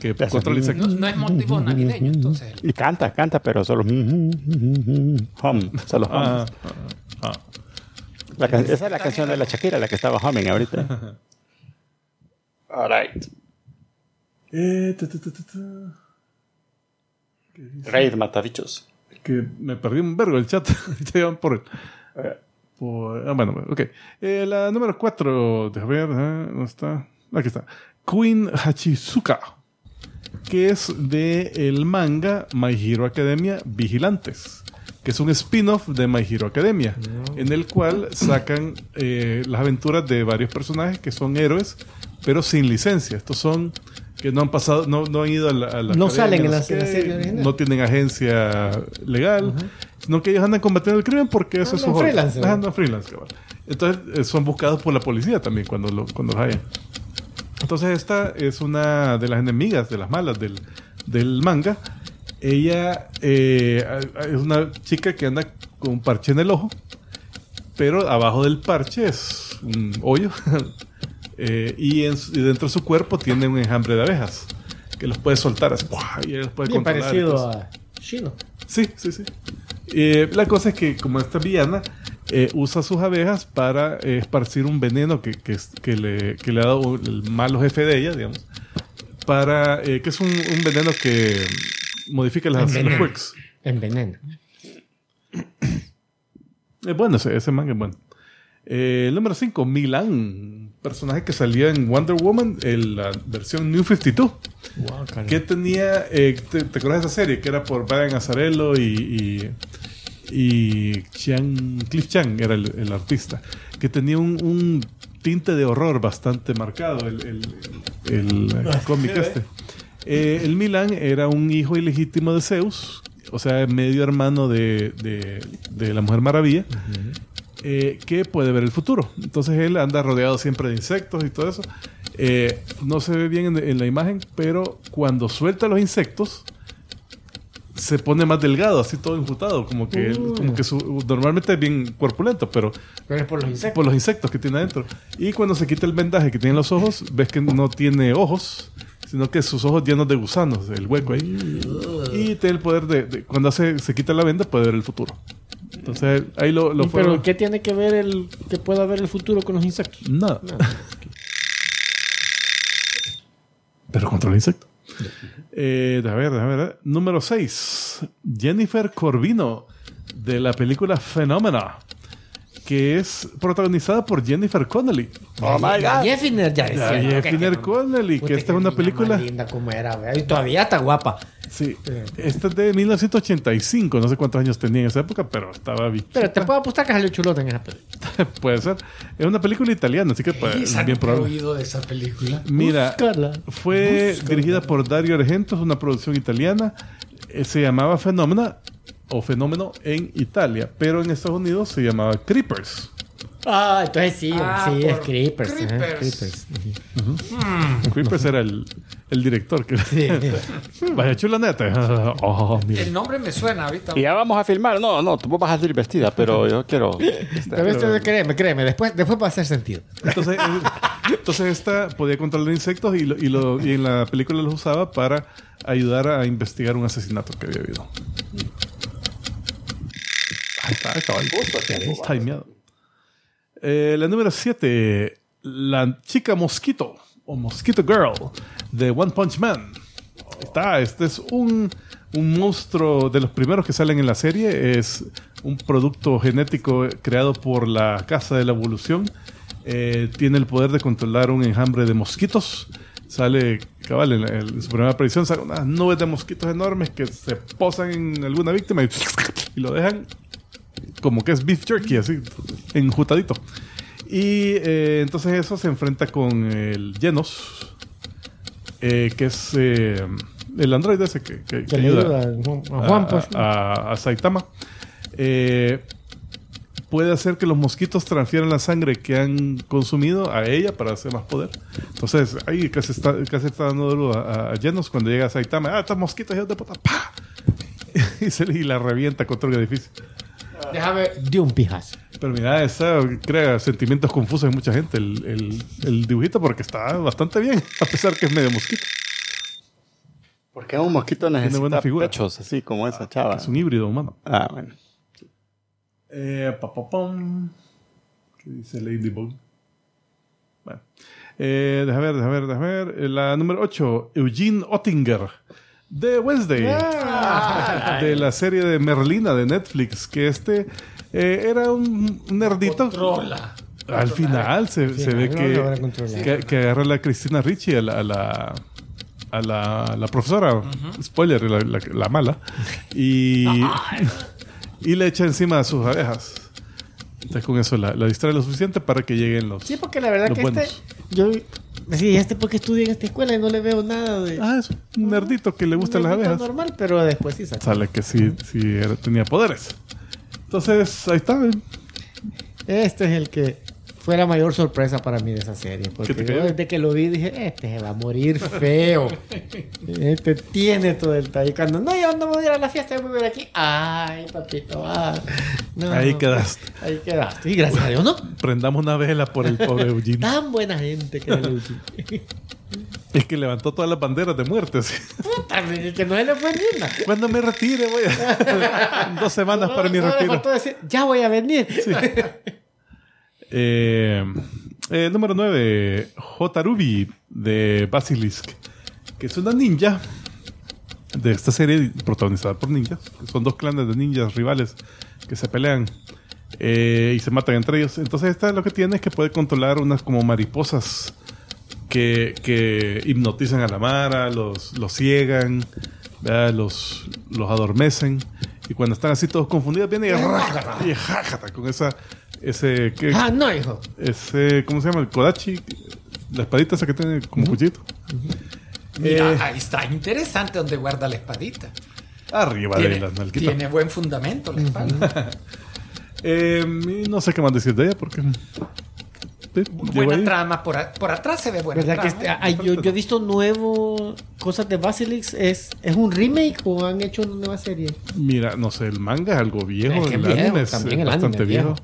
que sé. insectos. No, no es motivo navideño, entonces. Y canta, canta, pero solo. Hum, solo hum. Ah, ah, ah. La can- esa es la canción de la Shakira, la que estaba humming ahorita. Alright. Eh, ta, ta, ta, ta, ta. Raid Matabichos. Que me perdí un vergo el chat. Iban por el. por- ah, bueno, ok. Eh, la número 4, déjame ver, ¿dónde está? Aquí está. Queen Hachizuka. Que es de el manga My Hero Academia Vigilantes. Que es un spin-off de My Hero Academia. En el cual sacan eh, las aventuras de varios personajes que son héroes, pero sin licencia. Estos son que no han pasado, no, no han ido a la, a la No academia, salen en la- qué, en la serie original. No tienen agencia legal, sino que ellos andan combatiendo el crimen porque eso es su hobby. freelance, andan freelance. Entonces eh, son buscados por la policía también cuando, lo, cuando los hayan. Entonces esta es una de las enemigas, de las malas del, del manga. Ella eh, es una chica que anda con un parche en el ojo, pero abajo del parche es un hoyo. Eh, y, en su- y dentro de su cuerpo tiene un enjambre de abejas que los puede soltar así. ¡buah! Y él los puede Bien controlar parecido a Shino. Sí, sí, sí. Eh, la cosa es que como esta villana eh, usa sus abejas para esparcir un veneno que, que, le, que le ha dado el malo jefe de ella, digamos, para que es un, un veneno que modifica las, Envenena. Es bueno ese, ese manga, es bueno. Eh, el número 5, Milan, personaje que salía en Wonder Woman, en la versión New 52. que tenía, eh, te, te acuerdas de esa serie? Que era por Brian Azzarello y, y, y Chiang- Cliff Chang era el, el artista. Que tenía un, un tinte de horror bastante marcado, el, el, cómic este. Eh, el Milan era un hijo ilegítimo de Zeus, o sea, medio hermano de, de, de la Mujer Maravilla eh, que puede ver el futuro. Entonces él anda rodeado siempre de insectos y todo eso. Eh, no se ve bien en, en la imagen, pero cuando suelta los insectos se pone más delgado, así todo enjutado, como que, Uh. como que su- normalmente es bien corpulento, pero Pero es por los insectos. por los insectos que tiene adentro. Y cuando se quita el vendaje que tiene en los ojos, ves que no tiene ojos, sino que sus ojos llenos de gusanos, el hueco ahí. Y tiene el poder de, de- cuando hace, se quita la venda, puede ver el futuro. Entonces ahí lo, lo ¿Y fue. pero qué tiene que ver el que pueda ver el futuro con los insectos? Nada. pero contra el insecto. Eh, a ver, a ver. Número 6. Jennifer Corvino, de la película Phenomena, que es protagonizada por Jennifer Connelly. Oh my god. Jeffiner ya La decía. Jennifer Connelly, que esta es una película. linda como era, y todavía está guapa. Sí, esta es de 1985. No sé cuántos años tenía en esa época, pero estaba bien. Pero te puedo apostar que salió chulota en esa película. Puede ser. Es una película italiana, así que pues, bien probable. oído de esa película. Mira, Búscala. fue dirigida por Dario Argento, es una producción italiana. Eh, se llamaba Fenómena o Fenómeno en Italia, pero en Estados Unidos se llamaba Creepers. Ah, entonces sí, Ah, sí, es Creepers. ajá, Creepers. Creepers. Creepers era el, el director. Que, Vaya chula neta. Oh, mira. El nombre me suena ahorita. Y ya vamos a filmar. No, no, tú vas a salir vestida, pero yo quiero. Pero esto, créeme, créeme, después, después va a hacer sentido. Entonces, entonces esta podía controlar insectos y, lo- y, lo- y en la película los usaba para ayudar a investigar un asesinato que había habido. Está, cabal. Timeado. Eh, la número 7, la chica mosquito o Mosquito Girl de One Punch Man. Está, este es un, un monstruo de los primeros que salen en la serie. Es un producto genético creado por la Casa de la Evolución. Eh, tiene el poder de controlar un enjambre de mosquitos. Sale, cabal, en, en su primera aparición, sale unas nubes de mosquitos enormes que se posan en alguna víctima y, y lo dejan como que es beef jerky, así, enjutadito. Y eh, entonces eso se enfrenta con el Genos, eh, que es eh, el androide ese que, que- que Que ayuda ayuda a Juan, a pues. a- a Saitama. Eh, puede hacer que los mosquitos transfieran la sangre que han consumido a ella para hacer más poder. Entonces, ahí casi está, casi está dando duro a, a Genos cuando llega Saitama. ¡Ah, estos mosquitos, hijos de puta! ¡Pah! y, se, y la revienta contra el edificio. Déjame de un pijazo. Pero mira, esa crea sentimientos confusos en mucha gente, el, el- el dibujito, porque está bastante bien, a pesar que es medio mosquito. Porque un mosquito necesita buena figura. pechos, así como esa chava. Es un híbrido humano. Ah, bueno. Eh, pa, pa, pam. ¿Qué dice Ladybug? Bueno. Eh, déjame ver, déjame ver, déjame ver. Eh, La número 8, Eugene Ottinger, de Wednesday. de la serie de Merlina de Netflix, que este eh, era un nerdito. Controla. Al final se, se ve que, que, que agarra a la Cristina Ricci, a la, a la, a la, la profesora, spoiler, la, la- la mala, y, y le echa encima a sus abejas. Entonces con eso la, la distrae lo suficiente para que lleguen los... Sí, porque la verdad Los que este. buenos. Yo. Sí, este porque estudia en esta escuela y no le veo nada de. Ah, es un nerdito que le gustan las abejas. normal, pero después sí saca. Sale que sí, sí era- tenía poderes. Entonces, ahí está. Este es el que fue la mayor sorpresa para mí de esa serie. Porque yo desde que lo vi dije, este se va a morir feo. este tiene todo el. Cuando no, yo no voy a ir a la fiesta, yo me voy a ir aquí. Ay, papito, ah. No, Ahí no, quedaste. Ahí quedaste. Y gracias a Dios, ¿no? Prendamos una vela por el pobre Eugene. Tan buena gente que era el Eugene. Es que levantó todas las banderas de muerte. Puta, que no se le fue ni una. Cuando me retire, voy a... Dos semanas para mi Solo le retiro. decir, ya voy a venir. Eh, eh, número 9. Hotarubi de Basilisk. Que es una ninja de esta serie protagonizada por ninjas. Son dos clanes de ninjas rivales que se pelean eh, y se matan entre ellos. Entonces, esta lo que tiene es que puede controlar unas como mariposas que, que hipnotizan a la Mara, los, los ciegan, los, los adormecen. Y cuando están así todos confundidos, viene y con esa, ese, ¿qué? Ah, no, hijo. ese, ¿cómo se llama? El Kodachi, la espadita esa que tiene como cuchillito. Mira, Eh. ahí está interesante donde guarda la espadita. Arriba de Tiene, las nalguitas. tiene buen fundamento la espada. Eh, no sé qué más decir de ella porque. sí, llegó buena ahí. trama. Por, a- por atrás se ve buena ¿Verdad que trama. este- ay, yo, yo he visto nuevo cosas de Basilix. ¿Es, ¿Es un remake o han hecho una nueva serie? Mira, no sé, el manga es algo viejo, Es que el viejo, anime es también eh, el anime bastante viejo.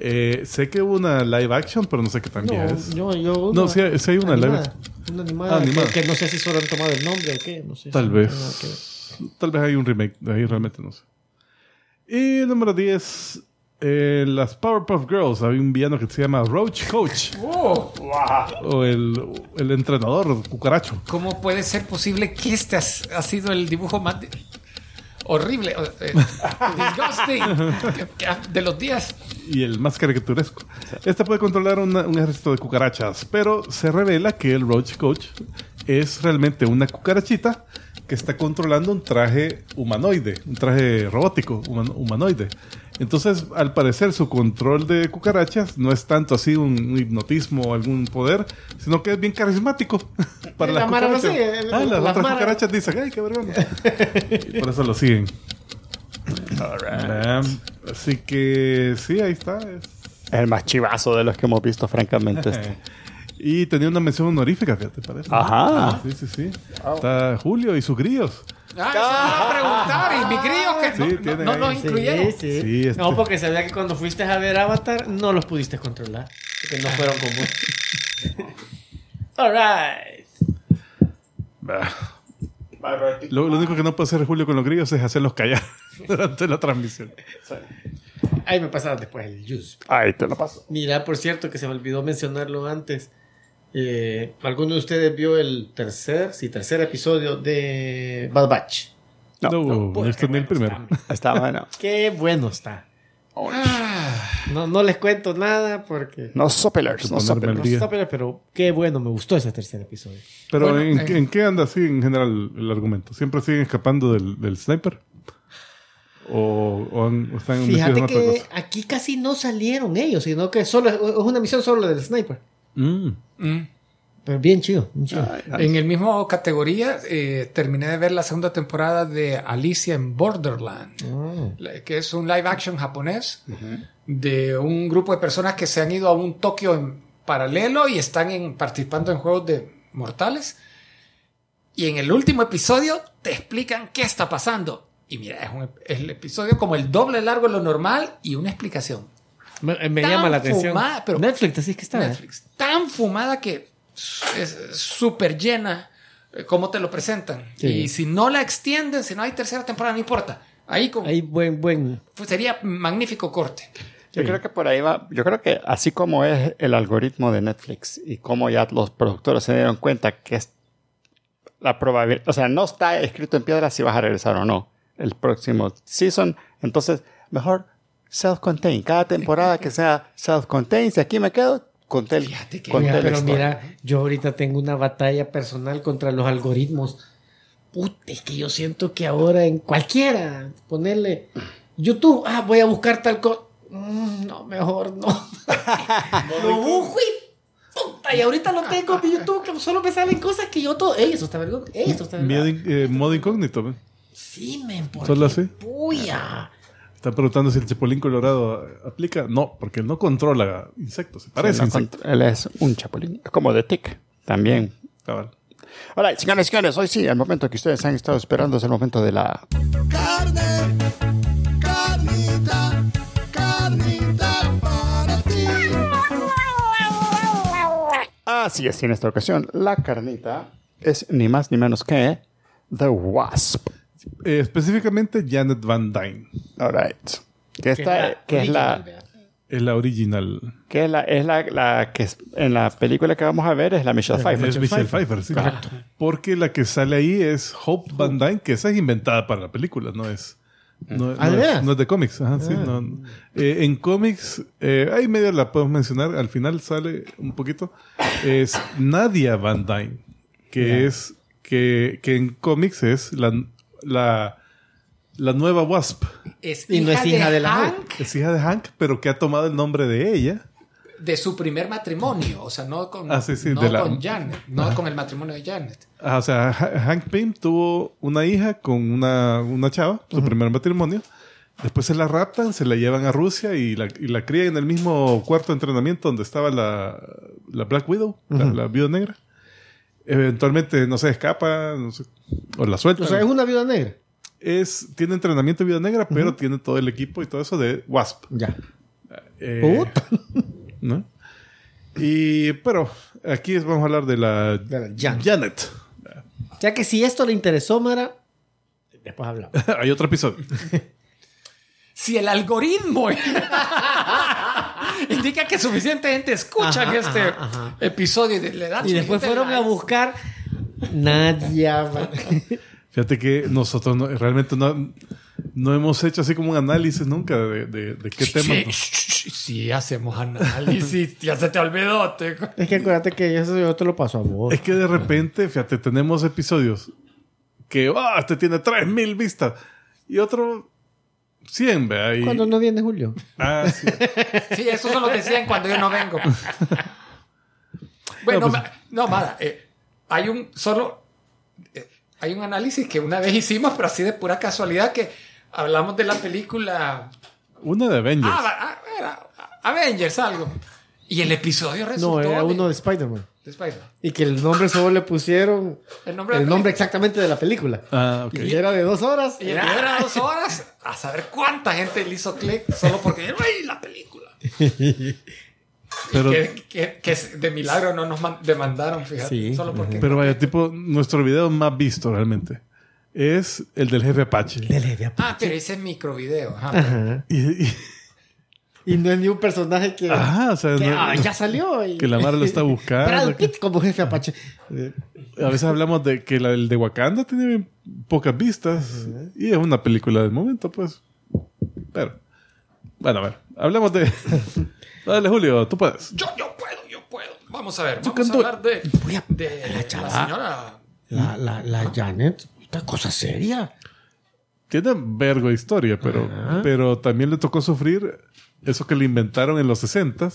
Eh, sé que hubo una live action, pero no sé qué tan No, es. yo, yo, No, sí hay- sí hay una animada, live. Una animada, Ah, animada. Que, que no sé si solo han tomado el nombre o qué. No sé Tal si vez. Tal vez hay un remake de ahí, realmente no sé. Y número 10, En las Powerpuff Girls había un villano que se llama Roach Coach. Oh, O el, el entrenador cucaracho. ¿Cómo puede ser posible que este has- ha, sido el dibujo más de- horrible, eh, disgusting de los días? Y el más caricaturesco. Este puede controlar una- un ejército de cucarachas, pero se revela que el Roach Coach es realmente una cucarachita que está controlando un traje humanoide, un traje robótico human- humanoide. Entonces, al parecer, su control de cucarachas no es tanto así un, un hipnotismo o algún poder, sino que es bien carismático para las la mara no cucarachas. sigue, el- Ah, las, las otras cucarachas dicen, ¡ay, qué vergüenza! Por eso lo siguen. Ah, así que sí, ahí está. es- El más chivazo de los que hemos visto, francamente. este. Y tenía una mención honorífica, fíjate, parece. Ajá. Sí, sí, sí. Está Julio y sus grillos. Ah, eso te iba a preguntar. ¿Y mi crío que Sí, no- no, no, los incluyeron? Sí, sí. Sí, este- No, porque sabía que cuando fuiste a ver Avatar no los pudiste controlar. Porque no fueron como. Alright. Bah. Lo, lo único que no puede hacer Julio con los grillos es hacerlos callar durante la transmisión. Ahí me pasaron después el juice. Ahí te lo paso. Mira, por cierto, que se me olvidó mencionarlo antes. Eh, ¿Alguno de ustedes vio el tercer, sí, tercer episodio de Bad Batch? No, No, no, no, este ni el primero. Está bueno. Qué bueno está. Ah, No, no les cuento nada porque... No sopelers, no sopelers. No pero- pero qué bueno, me gustó ese tercer episodio. Pero Bueno, ¿en, eh. en qué anda así en general el argumento? ¿Siempre siguen escapando del, del sniper? ¿O, o han- o están Fíjate otra que cosa? aquí casi no salieron ellos, sino que solo es una misión solo del sniper. Mm. mm. Pero bien chido, bien chido. En el mismo categoría, eh, terminé de ver la segunda temporada de Alicia en Borderland, Ah. que es un live action japonés de un grupo de personas que se han ido a un Tokio en paralelo y están en- participando en juegos de mortales. Y en el último episodio te explican qué está pasando. Y mira, es, un, es el episodio como el doble largo de lo normal y una explicación. Me, me Tan llama la atención. fumada, pero- Netflix, así es que está. ¿eh? Netflix. Tan fumada que es súper llena eh, como te lo presentan. Sí. Y si no la extienden, si no hay tercera temporada, no importa. Ahí como, Hay buen, buen. pues sería magnífico corte. Yo creo que por ahí va. Yo creo que así como es el algoritmo de Netflix y como ya los productores se dieron cuenta que es la probabilidad, o sea, no está escrito en piedra si vas a regresar o no el próximo season. Entonces, mejor self-contained. Cada temporada que sea self-contained. Si aquí me quedo, conté el, Fíjate que- conté Mira, pero historia. mira, yo ahorita tengo una batalla personal contra los algoritmos. Puta, es que yo siento que ahora en cualquiera, ponerle YouTube, ah, voy a buscar tal cosa. no, mejor no. lo busco y puta, y ahorita lo tengo en mi YouTube que solo me salen cosas que yo todo. Ey, eso está vergüenza. Ey, eso está vergüenza. eh, modo incógnito. ¿ve? Sí, men, ¿por ¿Solo así? Puya. Están preguntando si el Chapulín Colorado aplica. No, porque él no controla insectos. Se parece Sí, no, insecto. él es un chapulín. Es como de Tick también. Cabal. Hola, señores y señores, hoy sí, el momento que ustedes han estado esperando es el momento de la Carne, carnita, carnita para ti. Así es, y en esta ocasión, la carnita es ni más ni menos que The Wasp. Eh, específicamente Janet Van Dyne. All right. Que, esta, que es la. Es la original. que es la, es la, la que es- en la película que vamos a ver es la Michelle Pfeiffer. Es Michelle Pfeiffer, sí. Porque la que sale ahí es Hope Van Dyne, que esa es inventada para la película, no es. No, Ah, no ¿de es, no es de cómics. Ajá, sí, no. Eh, en cómics, eh, ahí medio la podemos mencionar, al final sale un poquito. Es Nadia Van Dyne, que es que, que en cómics es la, la, la nueva Wasp. Es Y no es hija de la Hank Es hija de Hank, pero que ha tomado el nombre de ella. de su primer matrimonio. O sea, no con, Ah, sí, sí, no de la- con Janet, no con el matrimonio de Janet. Ah, o sea, Ha- Hank Pym tuvo una hija con una, una chava, su primer matrimonio. Después se la raptan, se la llevan a Rusia y la, y la crían en el mismo cuarto de entrenamiento donde estaba la, la Black Widow, la, la viuda negra. Eventualmente, no sé, escapa, no sé, o la sueltan. O sea, es una viuda negra. es, tiene entrenamiento de viuda negra, pero tiene todo el equipo y todo eso de Wasp. Ya. Eh. ¿no? Y, pero aquí vamos a hablar de la, De la Janet. Janet. Ya que si esto le interesó, Mara, después hablamos. Hay otro episodio. si el algoritmo indica que suficiente gente escucha Ajá, este ajá, ajá. episodio y le dan Y después fueron a buscar Nadia. Fíjate que nosotros no- realmente no, no hemos hecho así como un análisis nunca de, de- de qué tema. Sí, sí, sí, hacemos análisis. ya se te olvidó. te- Es que acuérdate que eso yo te lo paso a vos. Es que de repente, fíjate, tenemos episodios que, ah, este tiene 3000 vistas y otro 100, vea. Y, Cuando no viene Julio. Ah, sí. Sí, eso se lo decían cuando yo no vengo. Bueno, No, pues- ma- no, Mara, eh, hay un solo. eh, hay un análisis que una vez hicimos, pero así de pura casualidad, que hablamos de la película. Una de Avengers. Ah, ah, era Avengers, algo. Y el episodio resultó. No, era de- uno de Spider-Man. De Spider-Man. Y que el nombre solo le pusieron El nombre de el nombre exactamente de la película. Ah, ok. Y era de dos horas. Y el video era dos horas. A saber cuánta gente le hizo clic solo porque dijeron, ¡ay, la película! Pero, que, que- que de milagro no nos man- demandaron, fíjate. Sí. Solo porque. pero vaya, tipo, nuestro video más visto realmente es el del jefe Apache. Le le había- Ah, pero ese es microvideo. Ajá. Ajá. Y, y- Y no es ni un personaje que, ajá, o sea, que, no- ah, ya salió. y- que la Mara lo está buscando. Brad Pitt como jefe Apache. a veces hablamos de que la, el de Wakanda tiene pocas vistas y es una película del momento, pues. Pero, bueno, a ver, hablemos de. Dale, Julio, tú puedes. Yo, yo puedo, yo puedo. Vamos a ver. Vamos a can do hablar de, Voy a- de la la, chava. señora. La, la, la Janet, esta cosa seria. Tiene vergo de historia, pero, Ajá. pero también le tocó sufrir eso que le inventaron en los 60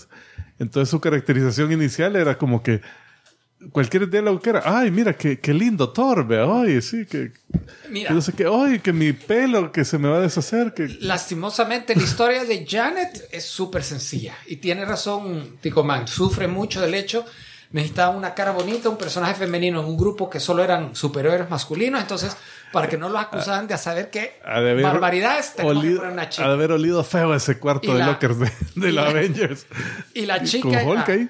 Entonces su caracterización inicial era como que cualquier diálogo que era, ay, mira, qué, qué lindo Torbe, ay, sí, que, Mira, que no sé qué, ay, que mi pelo que se me va a deshacer, que... lastimosamente la historia de Janet es súper sencilla. Y tiene razón Tico Man. Sufre mucho del hecho. Necesitaba una cara bonita, un personaje femenino en un grupo que solo eran superiores masculinos. Entonces, para que no los acusaran de saber qué de barbaridades, que olido- una ha de chica. haber olido feo ese cuarto Y de la- lockers de, de la la- Avengers. Y la Con chica Hulk era ahí.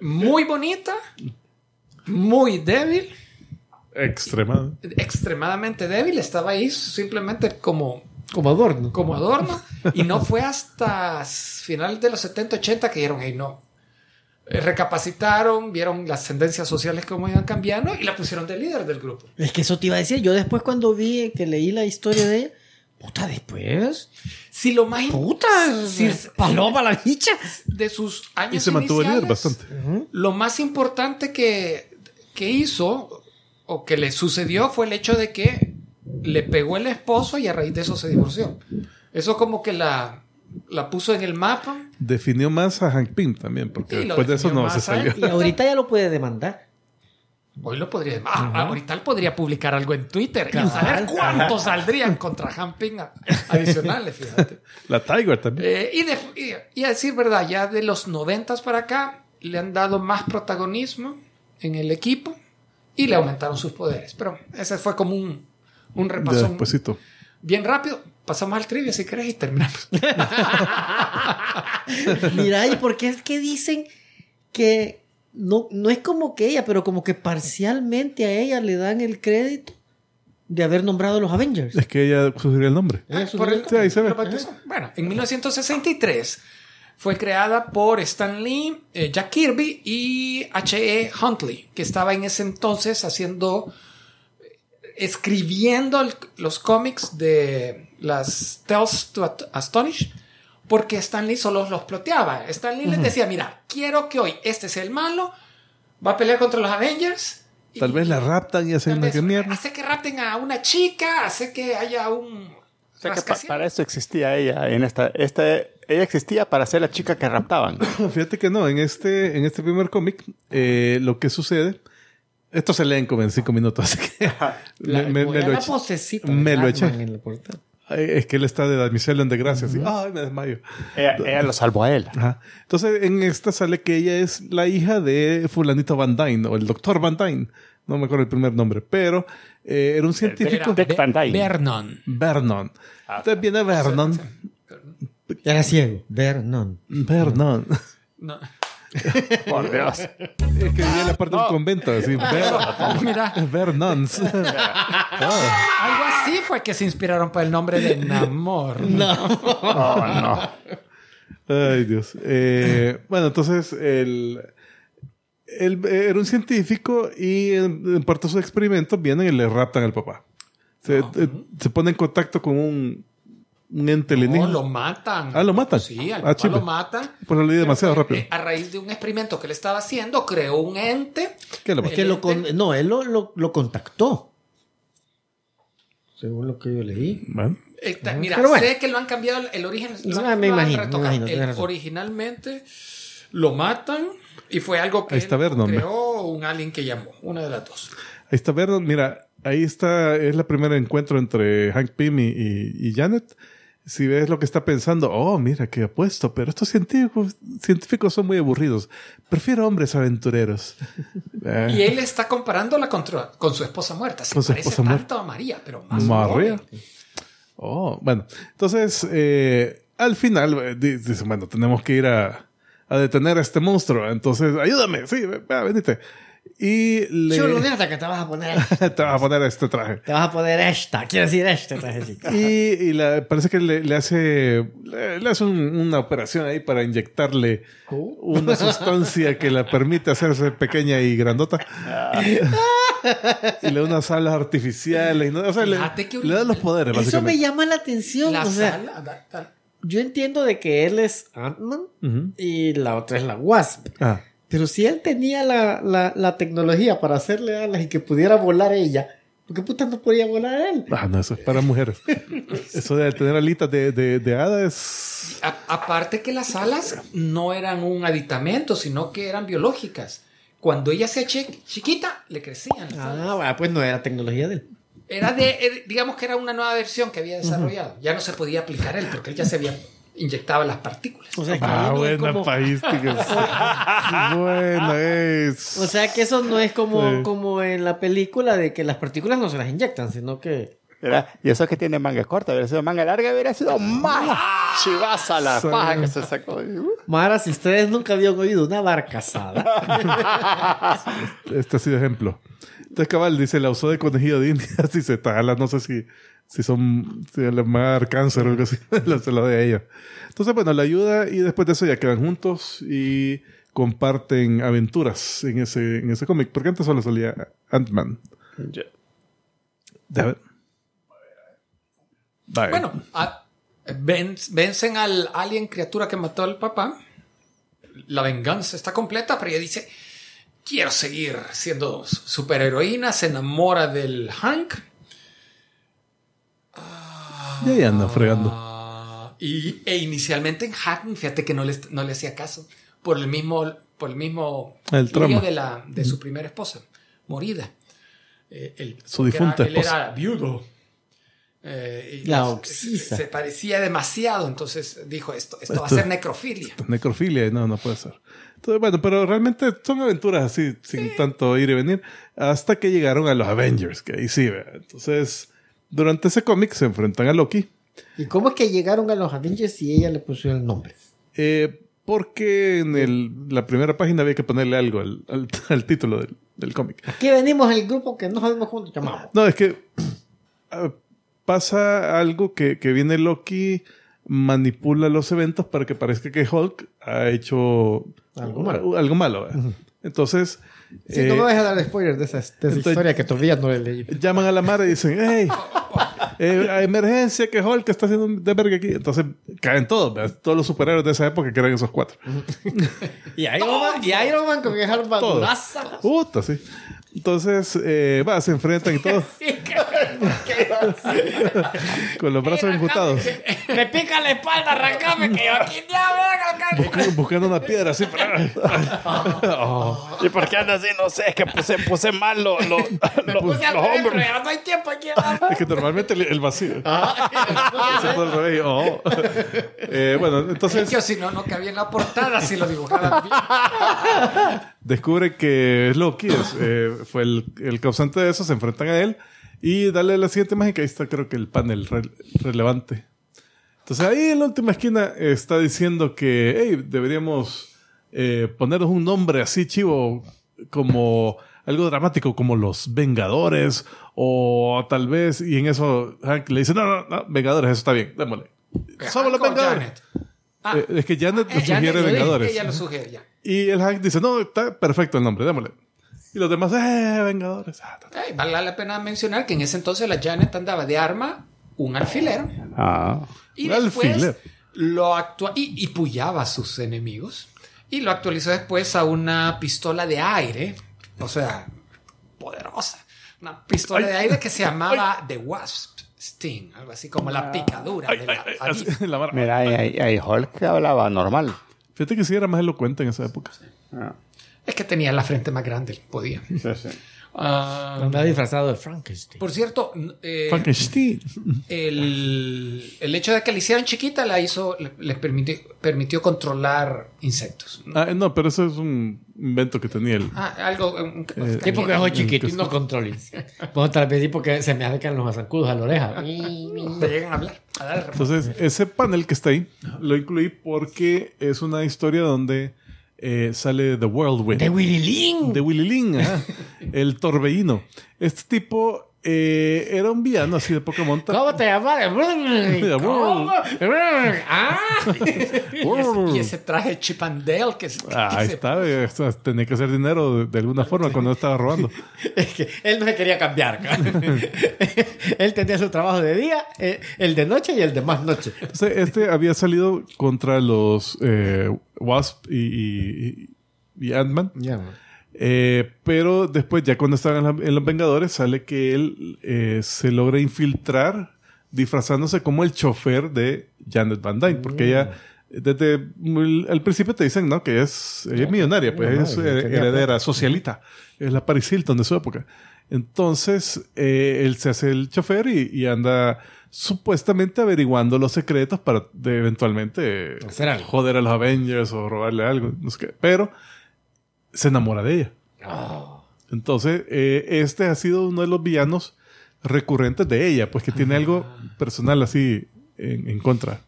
muy bonita, muy débil, Extremado. extremadamente débil. Estaba ahí simplemente como Como adorno. como adorno. Y no fue hasta finales de los 70, 80 que dijeron, hey, no. Eh, Recapacitaron, vieron las tendencias sociales cómo iban cambiando y la pusieron de líder del grupo. Es que eso te iba a decir. Yo después cuando vi que leí la historia de ella, puta, después. Si lo más Puta, si- paloma la bicha. de sus años Y se mantuvo líder bastante. Lo más importante que, que hizo o que le sucedió fue el hecho de que le pegó el esposo y a raíz de eso se divorció. Eso como que la, la puso en el mapa. Definió más a Hank Pym también, porque Sí, después de eso no se salió. Y ahorita ya lo puede demandar. Hoy lo podría. ah, Ahorita él podría publicar algo en Twitter y saber cuántos saldrían contra Hamping a- adicionales, fíjate. La Tiger también. Eh, y, de- y- y a decir verdad, ya de los noventas para acá le han dado más protagonismo en el equipo y le aumentaron sus poderes. Pero ese fue como un, un repasón bien rápido. Pasamos al trivia si querés y terminamos. Mira, ¿y por qué es que dicen que no, no es como que ella, pero como que parcialmente a ella le dan el crédito de haber nombrado a los Avengers? Es que ella sugirió el nombre. Ella Ah, Por el- sugirió- Sí, ahí se ve. lo bautizó. Bueno, en 1963 fue creada por Stan Lee, eh, Jack Kirby y H.E. Huntley, que estaba en ese entonces haciendo, eh, escribiendo el- los cómics de las Tales to Astonish, porque Stan Lee solo los ploteaba. Stan Lee les decía, mira, quiero que hoy este sea el malo, va a pelear contra los Avengers. y- Tal vez la raptan y hacen una que mierda. Hace que rapten a una chica, hace que haya un... O sea que pa- para eso existía ella en esta, esta ella existía para ser la chica que raptaban. Fíjate que no, en este, en este primer cómic, eh, lo que sucede. Esto se leen como en cinco minutos, así que. La, me, me- lo eché. Me lo eché. en la portada. Ay, Es que él está de damisela en desgracia, así. Ay, me desmayo. ella, ella lo salvó a él. Ajá. Entonces, en esta sale que ella es la hija de Fulanito Van Dyne, o el doctor Van Dyne. No me acuerdo el primer nombre, pero eh, era un científico. Van Dyne. Vernon. Vernon. Ah, Entonces viene Vernon. Era ciego. Vernon. Vernon. No. Por Dios. Es que vivía en la parte del convento, así. Ver, Mira, ver nuns. algo así fue que se inspiraron para el nombre de Namor. Oh, no. Ay, Dios. Eh, bueno, entonces, el, él era un científico y en, en parte de sus experimentos vienen y le raptan al papá. Se, eh, se pone en contacto con un, No, lo matan. Ah, ¿lo matan? Sí, al Ah, papá lo matan. Pues lo leí demasiado Fue, rápido. eh, A raíz de un experimento que él estaba haciendo, creó un ente. ¿Qué lo el? Que lo ente- con- no, él lo, lo, lo contactó. Según lo que yo leí. Bueno, Esta- mira, bueno. sé que lo han cambiado el, el origen. lo Ah, me lo han imagino, me imagino, El- originalmente lo matan y fue algo que Ahí está él Vernon, ¿ve? creó un alien que llamó, una de las dos. ahí está Vernon. Mira, ahí está, es la primera encuentro entre Hank Pym y, y- y Janet. Si ves lo que está pensando, oh, mira, qué apuesto, pero estos científicos, científicos son muy aburridos. Prefiero hombres aventureros. Eh, Y él está comparándola contra- con su esposa muerta. Se Con su parece esposa tanto a María, pero más María. Oh, bueno. Entonces, eh, al final, eh, di- dicen, bueno, tenemos que ir a, a detener a este monstruo. Entonces, ayúdame, sí, ve- ve, venite. Y le... Chulo, neta, que te vas a poner. te vas a poner este traje. Te vas a poner esta. Quiero decir este trajecito. Y, y la- parece que le, le hace, le, le hace un- una operación ahí para inyectarle una sustancia que la permite hacerse pequeña y grandota. y le da unas alas artificiales. y no- o sea, le, le da los poderes, Eso me llama la atención. La o sea, sala, da- da- yo entiendo de que él es Ant-Man Ujú. y la otra es la Wasp. Ah. Pero si él tenía la, la, la tecnología para hacerle alas y que pudiera volar ella, ¿por qué puta no podía volar él? Ah, no, eso es para mujeres. eso de tener alitas de, de, de hada es. A- aparte que las alas no eran un aditamento, sino que eran biológicas. Cuando ella se chi- chiquita, le crecían. las alas. Ah, bueno, pues no era tecnología de él. Era de, era- digamos que era una nueva versión que había desarrollado. Ya no se podía aplicar él, porque él ya se había inyectado las partículas. O sea, que Ah, no es buena como- buena es. O sea que eso no es como, Sí. como en la película de que las partículas no se las inyectan, sino que... Mira, Y eso que tiene manga corta, hubiera sido manga larga, hubiera sido más chivaza la Sí. paja que se sacó. Uh. Mara, si ustedes nunca habían oído una barcazada, Este ha sido ejemplo. Entonces, cabal, dice, la usó de conejillo de indias. Dice, talas, no sé si, si son, si le va a dar cáncer o algo así. La- se lo de a ella. Entonces, bueno, la ayuda y después de eso ya quedan juntos y comparten aventuras en ese, en ese cómic. Porque antes solo salía Ant-Man. Vale. Bueno, a- ven- vencen al alien criatura que mató al papá. La venganza está completa, pero ella dice, quiero seguir siendo su- superheroína. Se enamora del Hank. Y ahí anda fregando. Y, e inicialmente en Hank, fíjate que no le, no le hacía caso. Por el mismo, por el mismo El trauma. de, la, de su primera esposa, morida. Eh, Su difunta era, Él esposa. era viudo. Eh, y La se-. Se parecía demasiado, entonces dijo esto, esto va a Esto- ser necrofilia. necrofilia, no, no puede ser. Entonces, bueno, pero realmente son aventuras así, sin tanto ir y venir, hasta que llegaron a los Avengers, que ahí sí, ¿verdad? Entonces, durante ese cómic se enfrentan a Loki, ¿y cómo es que llegaron a los Avengers y ella le puso el nombre? eh, porque en el- la primera página había que ponerle algo al, al- al título del, del cómic. Aquí venimos el grupo que no sabemos cómo llamamos. No, es que ah, pasa algo que, que viene Loki, manipula los eventos para que parezca que Hulk ha hecho Algo malo. algo malo, ¿verdad? Entonces, Sí, eh, no me vas a dar spoilers de esa, de esa entonces- historia que todavía no le leí. llaman a la madre y dicen, hey, eh, emergencia, que Hulk está haciendo un de verga aquí. Entonces caen todos, ¿verdad? todos los superhéroes de esa época que eran esos cuatro. Y Iron Man, y Iron Man con esa armaduraza. Puta, sí. Entonces, eh, va, se enfrentan y todo. con los brazos enjutados. Me pica la espalda, arrancame, que yo aquí ya Buscando, buscando una piedra así para... Oh. ¿Y por qué anda así? No sé, es que puse, puse mal lo- lo- lo- Puse al los revés, hombros. ya no hay tiempo aquí. Es que normalmente el, el vacío. Se pone al revés y, oh. Eh, bueno, entonces Que si no, no cabía en la portada si lo dibujaran bien. descubre que Loki es, eh, fue el, el causante de eso, se enfrentan a él y dale la siguiente imagen que ahí está creo que el panel re- relevante. Entonces ahí en la última esquina está diciendo que hey, deberíamos eh, poneros un nombre así chivo como algo dramático como los Vengadores o tal vez, y en eso Hank le dice, no, no, no, Vengadores, eso está bien, démosle. Somos los Vengadores. Janet. Ah, Eh, es que Janet eh, Janet, sugiere dije, Vengadores. Ella lo sugiere ya. Y el Hank dice, no, está perfecto el nombre, démosle. Y los demás, eh, Vengadores. Ah, ta, ta. Ey, vale la pena mencionar que en ese entonces la Janet andaba de arma un alfiler Ah. y Un después alfiler. lo actua y, y pullaba a sus enemigos y lo actualizó después a una pistola de aire, o sea, poderosa, una pistola Ay. de aire que se llamaba The Wasp Sting, algo así como la picadura Ay, de la así, la. Mira, ahí, ahí, ahí Hulk hablaba normal. Fíjate que sí era más elocuente en esa época. Ah, Es que tenía la frente más grande, podía. sí, sí. Ah, Anda disfrazado de Frankenstein. por cierto, eh, Frankenstein. el, el hecho de que la hicieran chiquita la hizo, le, le permitió, permitió controlar insectos. Ah, no, pero eso es un invento que tenía él. Ah, algo. un- Eh, Sí, porque soy chiquito y que- no controles. Bueno, tal vez porque se me acercan los zancudos a la oreja. te llegan a hablar. A dar Entonces, ese panel que está ahí lo incluí porque es una historia donde eh, sale The Whirlwind. De Willy Lin. de Willy Lin, ajá. el torbellino. Este tipo eh, era un villano así de Pokémon. ¿Cómo te llamas? ¿Cómo? Ah. y ese traje Chip and Dale que, que Ah, ahí se- está, eh, tenía que hacer dinero de, de alguna forma cuando estaba robando. Es que él no se quería cambiar. él tenía su trabajo de día, eh, el de noche y el de más noche. Entonces, este había salido contra los eh, Wasp y, y, y Ant-Man. Eh, pero después, ya cuando estaban en, la- en Los Vengadores, sale que él eh, se logra infiltrar disfrazándose como el chofer de Janet Van Dyne, porque ella, desde el, al principio te dicen, ¿no? Que es, ella es millonaria, pues no, es no, heredera, socialita. Es la Paris Hilton de su época. Entonces, eh, él se hace el chofer y, y anda supuestamente averiguando los secretos para de eventualmente Hacer algo. joder a los Avengers o robarle algo, no sé qué. Pero se enamora de ella. Entonces, eh, este ha sido uno de los villanos recurrentes de ella, pues que tiene algo personal así en, en contra.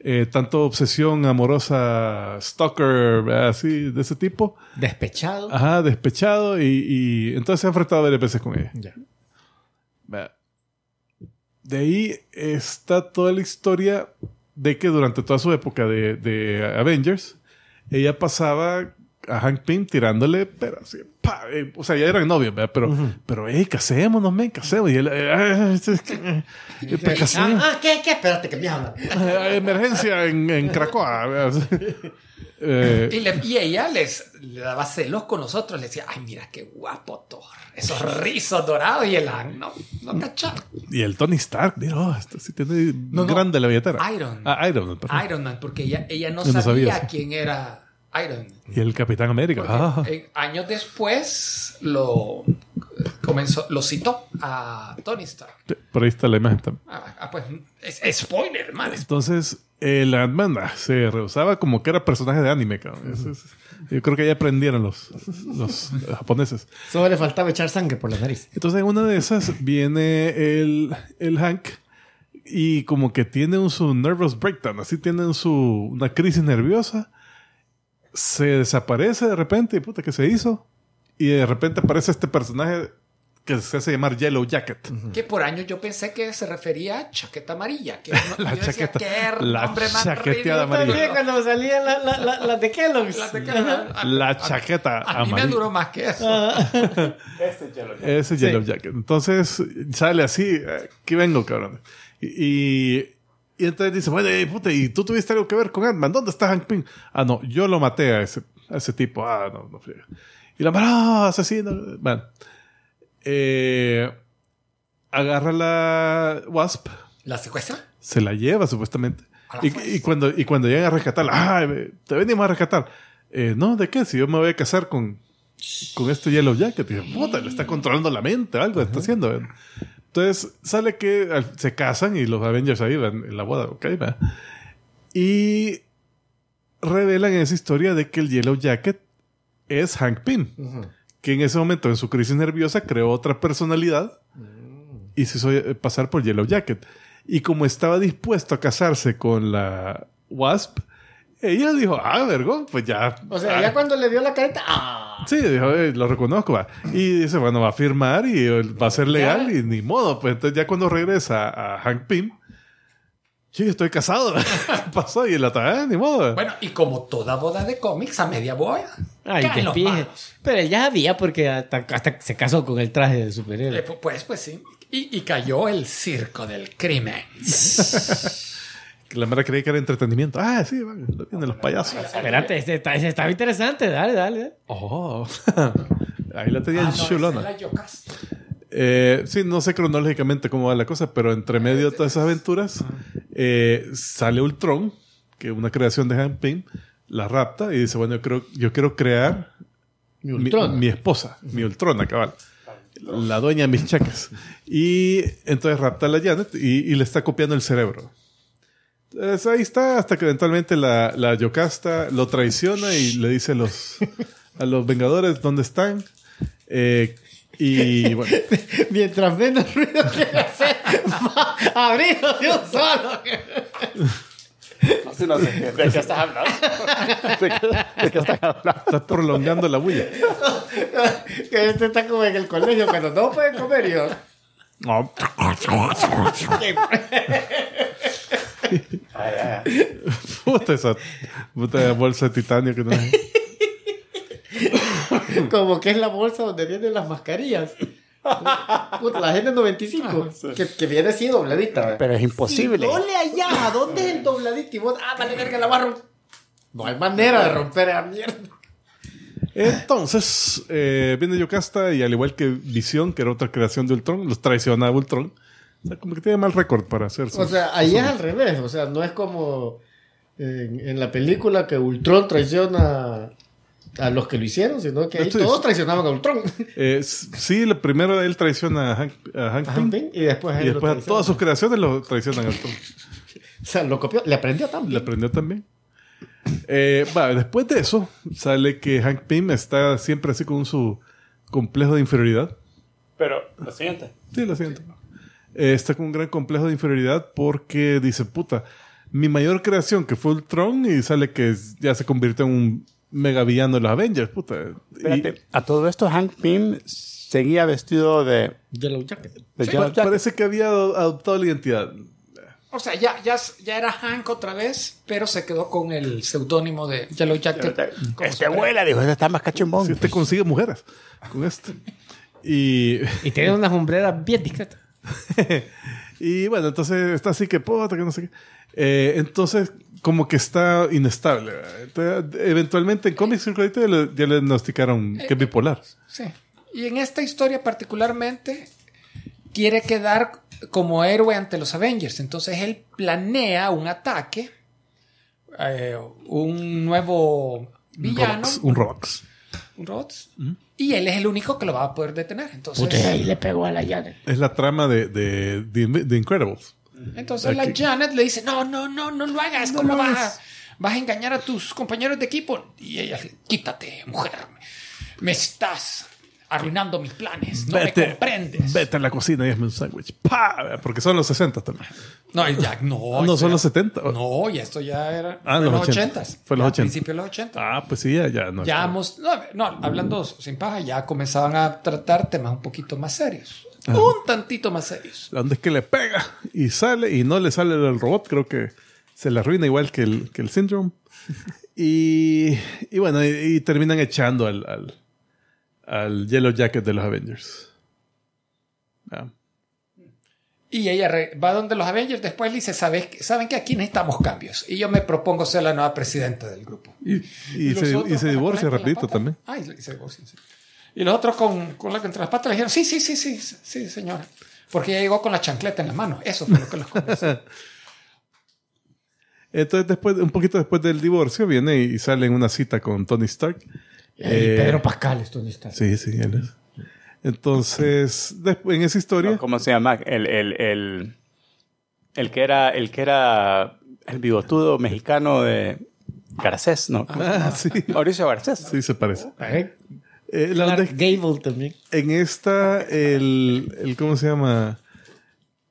Eh, tanto obsesión amorosa, stalker, así, de ese tipo. Despechado. Ajá, despechado y, y entonces se ha enfrentado varias veces con ella. Ya. De ahí está toda la historia de que durante toda su época de, de Avengers, ella pasaba a Hank Pym tirándole, pero así, pa, eh, o sea, ya eran novios, ¿verdad? Pero, pero, hey, casémonos, men, casémonos. Y él, eh, ah, es que, eh, pues, casémonos. Ah, ah, ¿qué? ¿Qué? Espérate, que me hablan. Eh, emergencia en, en Cracoa. Eh, Y, le- y ella les le daba celos con nosotros. Le decía, ay, mira qué guapo Thor. Esos rizos dorados. Y el Hank no, no cachaba. y el Tony Stark, mira, oh, este sí tiene No, no. grande la billetera. Iron. Ah, Iron Man, perdón. Iron Man, porque ella, ella no Yo no sabía, sabía quién era Iron Man. Y el Capitán América. Ah. eh, años después lo comenzó, lo citó a Tony Stark. Por ahí está la imagen también. Ah, ah, pues es, es spoiler, man. es- Entonces, el Ant-Man ah, se rehusaba como que era personaje de anime, cabrón. Es- yo creo que ya aprendieron los, los japoneses. Solo le faltaba echar sangre por la nariz. Entonces, en una de esas viene el, el Hank y como que tiene un su nervous breakdown, así tiene un su, una crisis nerviosa. Se desaparece de repente y puta, ¿qué se hizo? Y de repente aparece este personaje que se hace llamar Yellow Jacket. Que por años yo pensé que se refería a chaqueta amarilla. Que no- La yo decía, chaqueta- "Qué la chaqueteada ridículo". amarilla. También cuando salían las la, la, las de Kellogg's. La de que- La chaqueta A mí me amarilla. duró más que eso. Ese es Yellow Jacket. Entonces sale así, eh, aquí vengo, cabrón. Y, y, y entonces dice, bueno, eh, puta, ¿y tú tuviste algo que ver con Ant-Man? ¿Dónde está Hank Pym? Ah, no, yo lo maté a ese, a ese tipo. Ah, no, no friega. Y la mano, ah, asesino. Bueno. Eh, agarra la Wasp, ¿La secuestra? se la lleva supuestamente. Y, cuando, y cuando llegan a rescatarla, ah, te venimos a rescatar. Eh, no, ¿de qué? Si yo me voy a casar con, con este Yellow Jacket. Y dice, puta, le está controlando la mente, algo está haciendo. Entonces sale que se casan y los Avengers ahí van en la boda, ¿ok? va. Y revelan esa historia de que el Yellow Jacket es Hank Pym, que en ese momento en su crisis nerviosa creó otra personalidad y se hizo eh, pasar por Yellow Jacket. Y como estaba dispuesto a casarse con la Wasp, ella dijo, ah, vergón, pues ya. O sea, ah, ya cuando le dio la careta, ¡ah! Sí, dijo, "Eh, lo reconozco. va". Y dice, bueno, va a firmar y eh, va a ser legal y ni modo. Pues entonces ya cuando regresa a Hank Pym, sí, estoy casado. ¿Qué pasó? Y la otra, "Ah, ni modo. Bueno, y como toda boda de cómics, a media boda. Ay, caen los despije. malos. Pero él ya había porque hasta, hasta se casó con el traje de superhéroe. Eh, pu- Pues, pues sí. Y, y cayó el circo del crimen. La mera creía que era entretenimiento. Ah, sí, lo vienen los payasos. Espérate, este está, ese estaba interesante. Dale, dale. dale. Oh, ahí la tenían Ah, no, chulona. Eh, sí, no sé cronológicamente cómo va la cosa, pero entre medio de todas esas aventuras eh, sale Ultron, que es una creación de Hank Pym, la rapta y dice, bueno, yo, creo, yo quiero crear mi, Ultron. mi esposa, mi Ultrona, cabal. La dueña de mis cheques. Y entonces rapta a la Janet y, y le está copiando el cerebro. Ahí está, hasta que eventualmente la, la Yocasta lo traiciona y le dice a los, a los Vengadores dónde están. Eh, y bueno, Mientras menos ruido quiere hacer, va abriendo de un solo. No sé, no sé. ¿De qué estás hablando? ¿De qué, de qué estás hablando? está prolongando la bulla. Que este está como en el colegio cuando no pueden comer. yo, No. Puta esa puta bolsa de titanio que no es. como que es la bolsa donde vienen las mascarillas. Puta, la gente 95. que, que viene así dobladita. ¿verdad? Pero es imposible. Sí, dole allá, ¿dónde es el dobladito? Y vos, ah, vale, verga, la barro. No hay manera de romper esa mierda. Entonces, eh, viene Yocasta y al igual que Visión, que era otra creación de Ultron, los traiciona a Ultron. O sea, como que tiene mal récord para hacer sus- O sea, ahí es al revés. O sea, no es como en, en la película que Ultron traiciona a los que lo hicieron, sino que ahí Esto es- todos traicionaban a Ultron. Eh, sí, la primero él traiciona a Hank, a Hank Pym, y después, a él y lo después a todas sus creaciones lo traicionan a Ultron. O sea, lo copió, le aprendió también. Le aprendió también. Eh, va, después de eso, sale que Hank Pym está siempre así con su complejo de inferioridad. Pero, lo siguiente. Sí, lo siento. Eh, está con un gran complejo de inferioridad porque dice, puta, mi mayor creación que fue Ultron y sale que ya se convirtió en un mega villano de los Avengers, puta. Y- a todo esto Hank Pym seguía vestido de, Yellow Jacket. de pa- Yellow Jacket. parece que había ado- adoptado la identidad. O sea, ya, ya, ya era Hank otra vez, pero se quedó con el seudónimo de Yellow Jacket. Este vuela, dijo, este está más cachimbón. Si usted consigue mujeres con esto. Y, Y tiene unas hombreras bien discretas. y bueno, entonces está así que puta, que no sé qué. Eh, entonces, como que está inestable. eventualmente en Comics Circulate ya le, ya le diagnosticaron que es bipolar. Sí. Y en esta historia particularmente quiere quedar como héroe ante los Avengers. Entonces él planea un ataque, eh, un nuevo villano, Rox, un Un Rox, y él es el único que lo va a poder detener. Entonces, Puta, ahí le pegó a la llave. Es la trama de, de, de, The Incredibles. entonces la Janet le dice, no, no, no, no lo hagas, ¿cómo vas, a, vas a engañar a tus compañeros de equipo? Y ella, quítate, mujer, me estás arruinando mis planes, no me comprendes. Vete a la cocina y hazme un sándwich. Porque son los 60 también. No, ya, no. Ah, no, son ya- los 70. No, y esto ya era. Ah, los los 80. 80. Fue los Ya, 80. principios de los 80. Ah, pues sí, ya, ya no. ya hemos- no, no, hablando sin paja, ya comenzaban a tratar temas un poquito más serios. Un tantito más serios. La onda es que le pega y sale y no le sale el robot. Creo que se le arruina igual que el, que el Syndrome. y, y bueno, y, y terminan echando al, al, al Yellow Jacket de los Avengers. Ah. Y ella va donde los Avengers, después le dice, ¿sabes? ¿saben que aquí necesitamos cambios? Y yo me propongo ser la nueva presidenta del grupo. Y, y los se, y se divorcia las rapidito también. Ay, se- se divorcian, sí. Y los otros con, con la que entre las patas le dijeron, sí, sí, sí, sí, sí, señora. Porque ella llegó con la chancleta en la mano. Eso fue lo que los convenció. Entonces, después, un poquito después del divorcio, viene y sale en una cita con Tony Stark. Ey, Eh, Pedro Pascal, esto no está. Sí, sí, él es. Entonces, después, en esa historia, ¿Cómo se llama? El, el, el, el que era el que era el bigotudo mexicano de Garcés, ¿no? ah, sí, Mauricio Garcés. sí se parece. Eh, Eh, la onda Clark es- Gable también. en esta, el, el, ¿cómo se llama?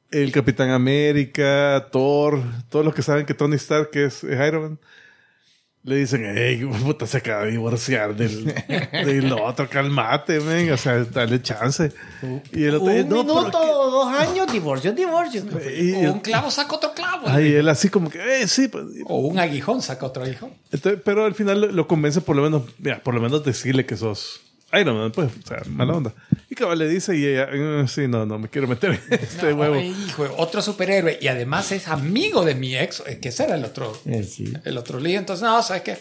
El Capitán América, Thor, todos los que saben que Tony Stark es, es Iron Man, le dicen, hey, puta, se acaba de divorciar del, del otro, calmate, men, o sea, dale chance. Y el otro, Un "No, pero minuto es o dos años, divorcio, divorcio. que-". Y- O un clavo saca otro clavo. Ay, él así como que, eh, sí, pues. O un aguijón saca otro aguijón. Entonces, pero al final lo, lo convence por lo menos, mira, por lo menos decirle que sos Iron Man, pues, o sea, mala onda. Y cabal le dice y ella, "Eh, sí, no, no me quiero meter en este No, huevo. hijo, otro superhéroe. Y además es amigo de mi ex, eh, que ese era el otro, Eh, sí. el otro lío. Entonces, no, ¿sabes qué?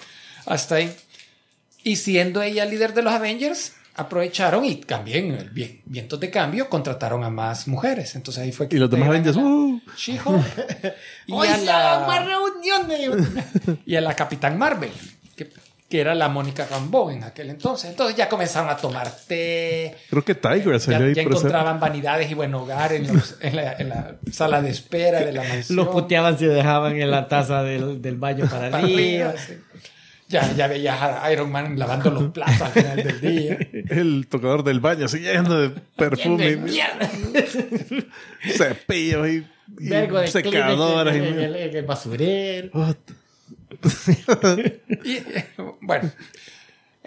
Hasta ahí. Y siendo ella líder de los Avengers, aprovecharon y también, el bien- vientos de cambio, contrataron a más mujeres. Entonces ahí fue que Y los demás Avengers, uh. She-Hulk. y, Hoy a la, reuniones. y a la Capitán Marvel, que, era la Mónica Rambeau en aquel entonces. Entonces ya comenzaron a tomar té. Creo que Tiger Ya, salió ahí ya por esa- encontraban vanidades y buen hogar en, los- en la, en la sala de espera de la mansión. Los puteaban si dejaban en la taza del, del baño para Para arriba. sí. Ya, ya veías a Iron Man lavando los platos al final del día. El tocador del baño, así lleno de perfume, Mierda. cepillos y, y secadoras. Y- en, el, en el basurero. Oh, Y, eh, bueno,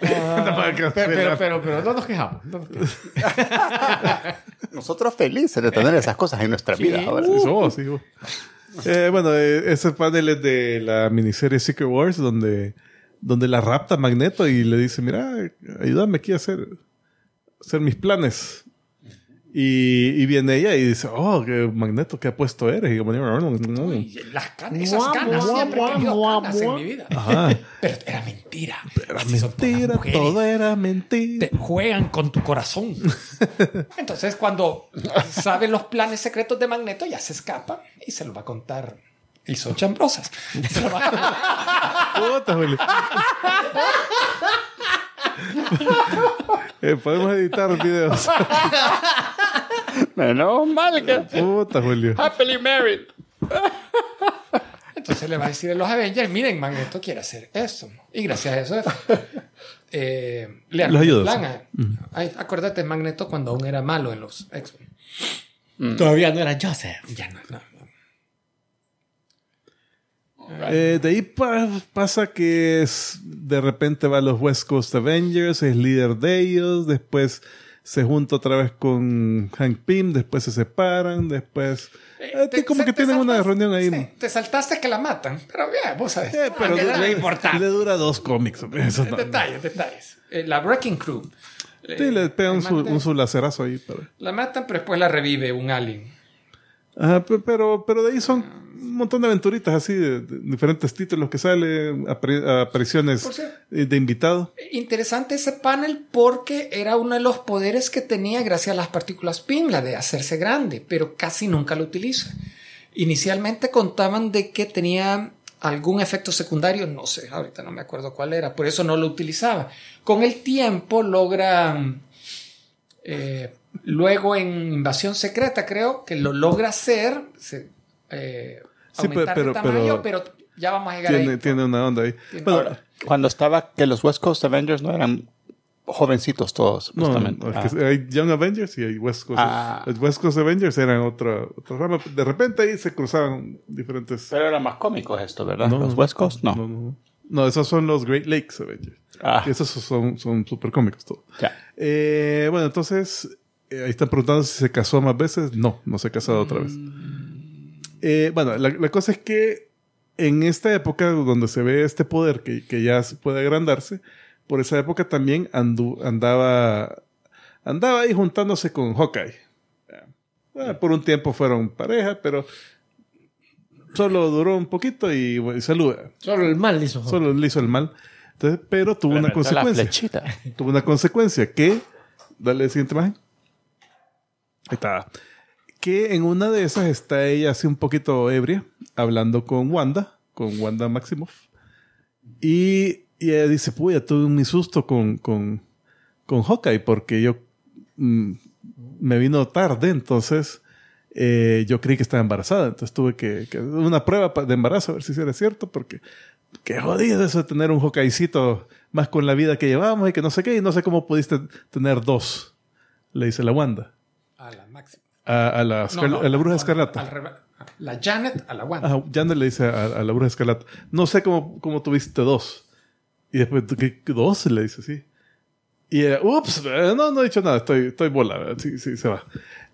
Pero, pero, pero, pero no nos quejamos. no nos quejamos. Nosotros felices de tener esas cosas en nuestra vida ahora. Sí, somos, sí, vos. Eh, bueno, eh, ese panel es de la miniserie Secret Wars, donde, donde la rapta Magneto y le dice, mira, ayúdame aquí a hacer, hacer mis planes. Y, y viene ella y dice, oh, que Magneto, qué apuesto eres. Y yo, uy, las canas, esas canas, mua, siempre mua, mua, canas en mi vida. Ajá. Pero era mentira. Era Así mentira, todo era mentira. Te juegan con tu corazón. Entonces, cuando sabe los planes secretos de Magneto, ya se escapa y se lo va a contar. Y son chambrosas. Se lo va a- Puta, Julio. Eh, podemos editar videos. Menos mal que Puta, Julio. happily married. Entonces le va a decir a los Avengers, miren, Magneto quiere hacer esto. Y gracias a eso eh, le Los ayudas. plan a- Ay, acuérdate, Magneto cuando aún era malo en los X-Men. Todavía no era Joseph. Ya no, no, no. Eh, de ahí pa- pasa que es, de repente va a los West Coast Avengers, es líder de ellos, después se junta otra vez con Hank Pym, después se separan, después... eh, Te- como se- que tienen una saltaste- reunión ahí. sí, te saltaste que la matan, pero bien, vos sabes. Eh, pero Ah, le, que- le dura dos cómics. Eso no- Detalles, detalles. Eh, la Wrecking Crew. Sí, le pegan su, un su lacerazo ahí. Pero, La matan, pero después la revive un alien. Ajá, pe- pero, pero de ahí son un montón de aventuritas así, de, de diferentes títulos que salen, apari- apariciones eh, de invitado. Interesante ese panel porque era uno de los poderes que tenía gracias a las partículas PIM, la de hacerse grande, pero casi nunca lo utiliza. Inicialmente contaban de que tenía algún efecto secundario, no sé, ahorita no me acuerdo cuál era, por eso no lo utilizaba. Con el tiempo logra, eh, luego en Invasión Secreta creo que lo logra hacer, se, eh, Sí, aumentar pero- de tamaño, pero- pero, ya vamos a llegar Tiene, ahí. tiene una onda ahí. Tiene- Bueno, Ahora, Cuando estaba que los West Coast Avengers no eran jovencitos todos, No, justamente. no, es Ah. que hay Young Avengers y hay West Coast. Ah. Los West Coast Avengers eran otra, otra rama. De repente ahí se cruzaban diferentes. Pero eran más cómicos estos, ¿verdad? No, los no, West Coast, no. No, no. No, esos son los Great Lakes Avengers. Ah. Esos son, son super cómicos todos. Eh, bueno, entonces, eh, ahí están preguntando si se casó más veces. No, no se ha casado otra vez. Eh, bueno, la, la cosa es que en esta época donde se ve este poder que, que ya puede agrandarse, por esa época también andu- andaba, andaba ahí juntándose con Hawkeye. Ah, por un tiempo fueron pareja, pero solo duró un poquito y, bueno, y saluda. Solo el mal hizo. Solo le hizo el mal. Entonces, pero tuvo una Le metió la consecuencia flechita. tuvo una consecuencia que, dale la siguiente imagen. Ahí está. Que en una de esas está ella así un poquito ebria, hablando con Wanda, con Wanda Maximoff. Y, y ella dice, puya, tuve un susto con, con, con Hawkeye porque yo mm, me vino tarde, entonces eh, yo creí que estaba embarazada. Entonces tuve que, que una prueba de embarazo a ver si era cierto porque qué jodido eso de tener un Hawkeyecito más con la vida que llevamos y que no sé qué, y no sé cómo pudiste tener dos, le dice la Wanda. a la máxima. A, a la, No, Escar- no, a la bruja escarlata. al. La Janet a la Wanda. Ajá, Janet le dice a, a la bruja escarlata, no sé cómo, cómo tuviste dos. Y después, ¿qué, qué dos? Le dice, sí. Y ella, ups, eh, no, no he dicho nada, estoy, estoy bola. Sí, sí, se va.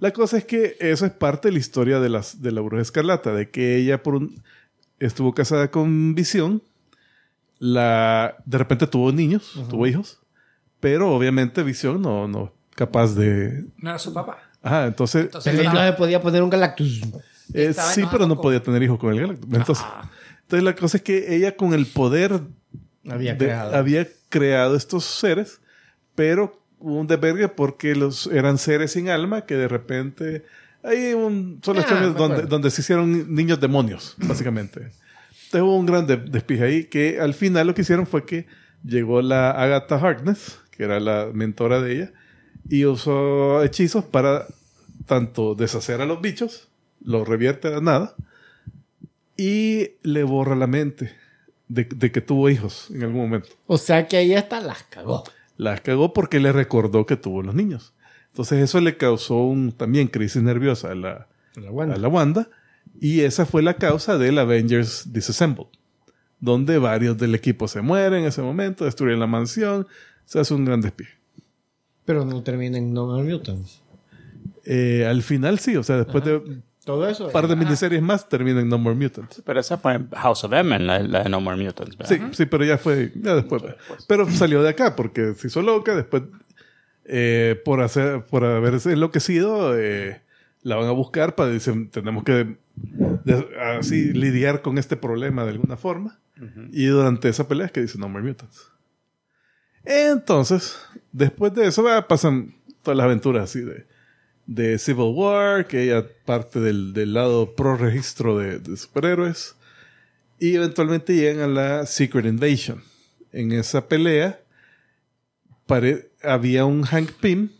La cosa es que eso es parte de la historia de, las, de la bruja escarlata, de que ella por un, estuvo casada con Visión, la, de repente tuvo niños, tuvo hijos, pero obviamente Visión no, no capaz de... No era su papá. Ajá, entonces... Entonces, Pero no se podía poner un Galactus. Eh, sí, pero no con- podía tener hijos con el Galactus. Entonces, entonces la cosa es que ella con el poder Había de- creado. había creado estos seres, pero hubo un desvergue porque los eran seres sin alma que de repente hay un solo Ah, hecho me donde, donde se hicieron niños demonios, básicamente. Entonces hubo un gran de- despije ahí que al final lo que hicieron fue que llegó la Agatha Harkness, que era la mentora de ella, y usó hechizos para tanto deshacer a los bichos, los revierte a nada, y le borra la mente de, de que tuvo hijos en algún momento. O sea que ahí hasta las cagó. Las cagó porque le recordó que tuvo los niños. Entonces eso le causó un, también crisis nerviosa a la, La Wanda. a la Wanda. Y esa fue la causa del Avengers Disassembled. Donde varios del equipo se mueren en ese momento, destruyen la mansión. Se hace un gran despido. Pero no termina en No More Mutants. Eh, al final sí, o sea, después de un Todo eso. par de miniseries más termina en No More Mutants. Pero esa fue en House of M, la, la de No More Mutants, ¿verdad? Sí, sí, pero ya fue, ya después. Pero salió de acá porque se hizo loca, después eh, por hacer, por haberse enloquecido, eh, la van a buscar para dicen, tenemos que de- así lidiar con este problema de alguna forma. Y durante esa pelea es que dice No More Mutants. Entonces, después de eso pasan todas las aventuras así de, de Civil War, que ella parte del, del lado pro registro de, de superhéroes. Y eventualmente llegan a la Secret Invasion. En esa pelea pare- había un Hank Pym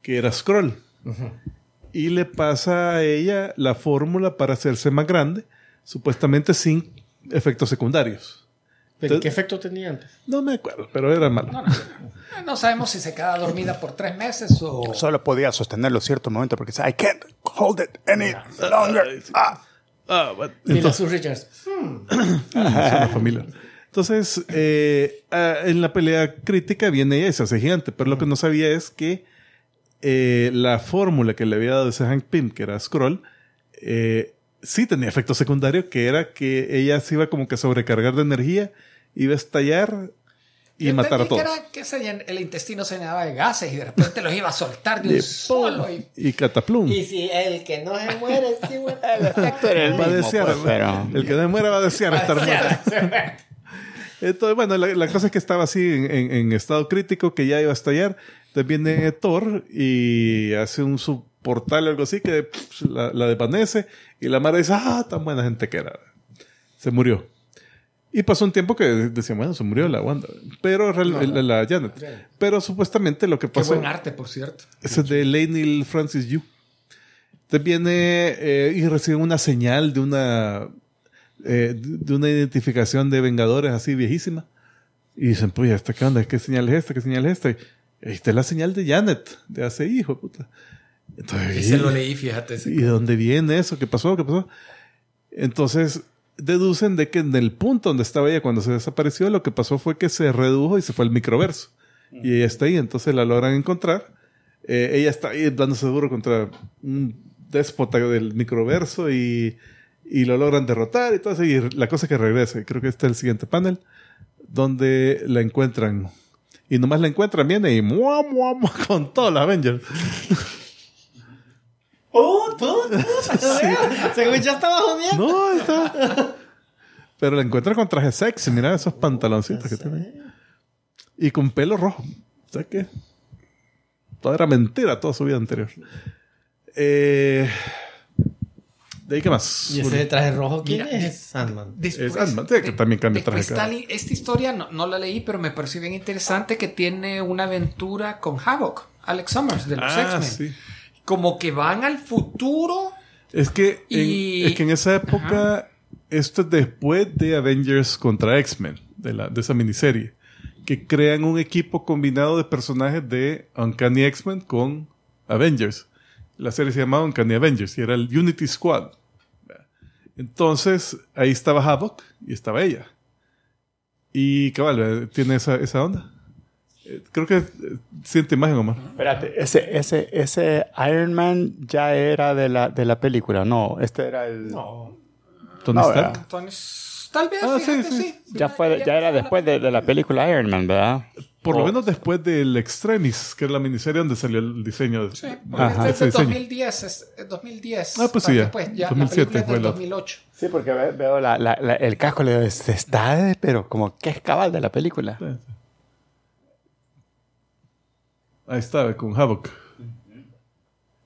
que era Skrull. Y le pasa a ella la fórmula para hacerse más grande, supuestamente sin efectos secundarios. ¿Pero qué efecto tenía antes? No me acuerdo, pero era malo. No sabemos si se queda dormida por tres meses o... Solo podía sostenerlo cierto momento porque dice, I can't hold it any longer. Ah. Ah, la entonces- Sue Richards. es una familia. Entonces, eh, ah, en la pelea crítica viene ella y se hace gigante, pero lo que no sabía es que eh, la fórmula que le había dado ese Hank Pym, que era Scroll, eh, sí tenía efecto secundario, que era que ella se iba como que a sobrecargar de energía, iba a estallar y Yo matar a todos. que era que se el intestino se llenaba de gases y de repente los iba a soltar de un solo. Y, Y cataplum. Y si el que no se muere, sí, güey. El efecto era el va a mismo, desear, pues, pero... el que no muera va a desear estar muerto. Entonces, bueno, la, la cosa es que estaba así en, en- en estado crítico, que ya iba a estallar. Entonces viene Thor y hace un subportal o algo así que pff, la, la desvanece y la Mara dice, ah, tan buena gente que era. Se murió. Y pasó un tiempo que decían, bueno, se murió la Wanda. Pero real- la, la Janet. Pero supuestamente lo que qué pasó... buen arte, por cierto. Es de Lainey Francis Yu. Entonces viene eh, y reciben una señal de una eh, de una identificación de Vengadores así viejísima. Y dicen, pues, ¿esta qué onda? ¿Qué señal es esta? ¿Qué señal es esta? Y esta es la señal de Janet, de hace hijo, puta. Entonces, Y se lo leí, fíjate. ¿Y de dónde viene eso? ¿Qué pasó? ¿Qué pasó? Entonces, deducen de que en el punto donde estaba ella cuando se desapareció, lo que pasó fue que se redujo y se fue al microverso. Y ella está ahí, entonces la logran encontrar. Eh, ella está ahí dándose duro contra un déspota del microverso y, y lo logran derrotar y todo eso. Y la cosa es que regresa. Creo que este es el siguiente panel, donde la encuentran. Y nomás la encuentran, viene y mua, mua, mua, con todos los Avengers. ¡Oh, tú! Según ya estaba jodiendo. No, está. Pero la encuentra con traje sexy. Mira esos pantaloncitos que tiene. Y con pelo rojo. O sea que. Todo era mentira, toda su vida anterior. Eh, ¿De ahí qué más? ¿Y ese traje rojo quién Mira, es? Sandman. Después Es Ant-Man, sí, que también cambia de traje cada- Crystal, esta historia no, no la leí, pero me pareció bien interesante que tiene una aventura con Havoc, Alex Summers de los Ah, X-Men. sí. Como que van al futuro. Es que, en, es que en esa época, esto es después de Avengers contra X-Men, de, la, de esa miniserie, que crean un equipo combinado de personajes de Uncanny X-Men con Avengers. La serie se llamaba Uncanny Avengers y era el Unity Squad. Entonces, ahí estaba Havoc y estaba ella. Y cabal, eh, tiene esa, esa onda. Creo que eh, siente imagen, Omar. Espérate, ese, ese, ese Iron Man ya era de la, de la película, no, este era el... No. Tony No, Stark. Entonces, tal vez, Ah, sí, fíjate, sí. sí. Ya, fue, ya era después de, de la película Iron Man, ¿verdad? Por lo Oh. menos después del Extremis, que es la miniserie donde salió el diseño. de- Sí, Ajá. este es de diseño. 2010, es es 2010. Ah, pues sí, ya. después, ya. 2007 la película es fue del el otro. 2008. Sí, porque ve- veo la, la- la- el casco, le digo, "Este está, pero como que es cabal de la película. Ahí está, con Havoc.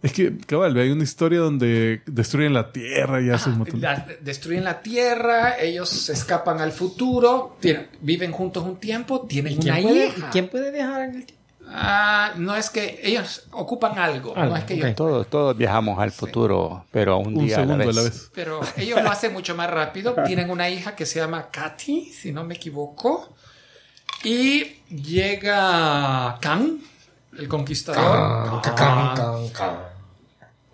Es que, cabal, hay una historia donde destruyen la Tierra y hacen un montón. La- destruyen la Tierra, ellos se escapan al futuro, tienen- viven juntos un tiempo, tienen ¿Quién una puede, hija. ¿Quién puede viajar en el tiempo? Ah, no es que ellos ocupan algo, Algo, no es que Todos, todos viajamos al futuro, pero un, Un día segundo a la vez. Pero ellos lo hacen mucho más rápido. Tienen una hija que se llama Katy, si no me equivoco. Y llega Khan, el conquistador. Khan.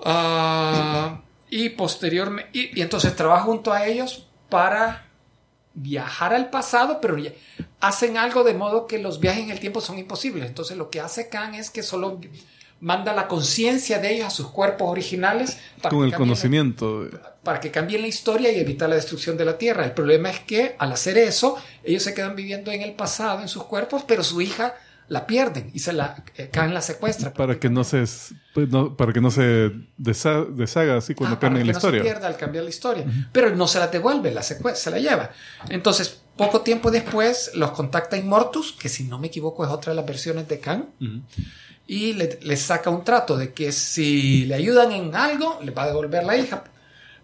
Ah, y posteriormente, y, y entonces trabaja junto a ellos para viajar al pasado, pero ya- hacen algo de modo que los viajes en el tiempo son imposibles. Entonces lo que hace Khan es que solo manda la conciencia de ellos a sus cuerpos originales para Con que el cambien la- conocimiento. de- para que cambien la historia y evitar la destrucción de la Tierra. El problema es que al hacer eso, ellos se quedan viviendo en el pasado, en sus cuerpos, pero su hija la pierden y se la eh, Khan la secuestra. para que no se, es- pues, no- para que no se deshaga así cuando Ah, cambien la no se historia. pierda al cambiar la historia. Pero no se la devuelve, la se la lleva. Entonces, poco tiempo después, los contacta Immortus, que si no me equivoco es otra de las versiones de Khan, y le, le saca un trato de que si le ayudan en algo, le va a devolver la hija.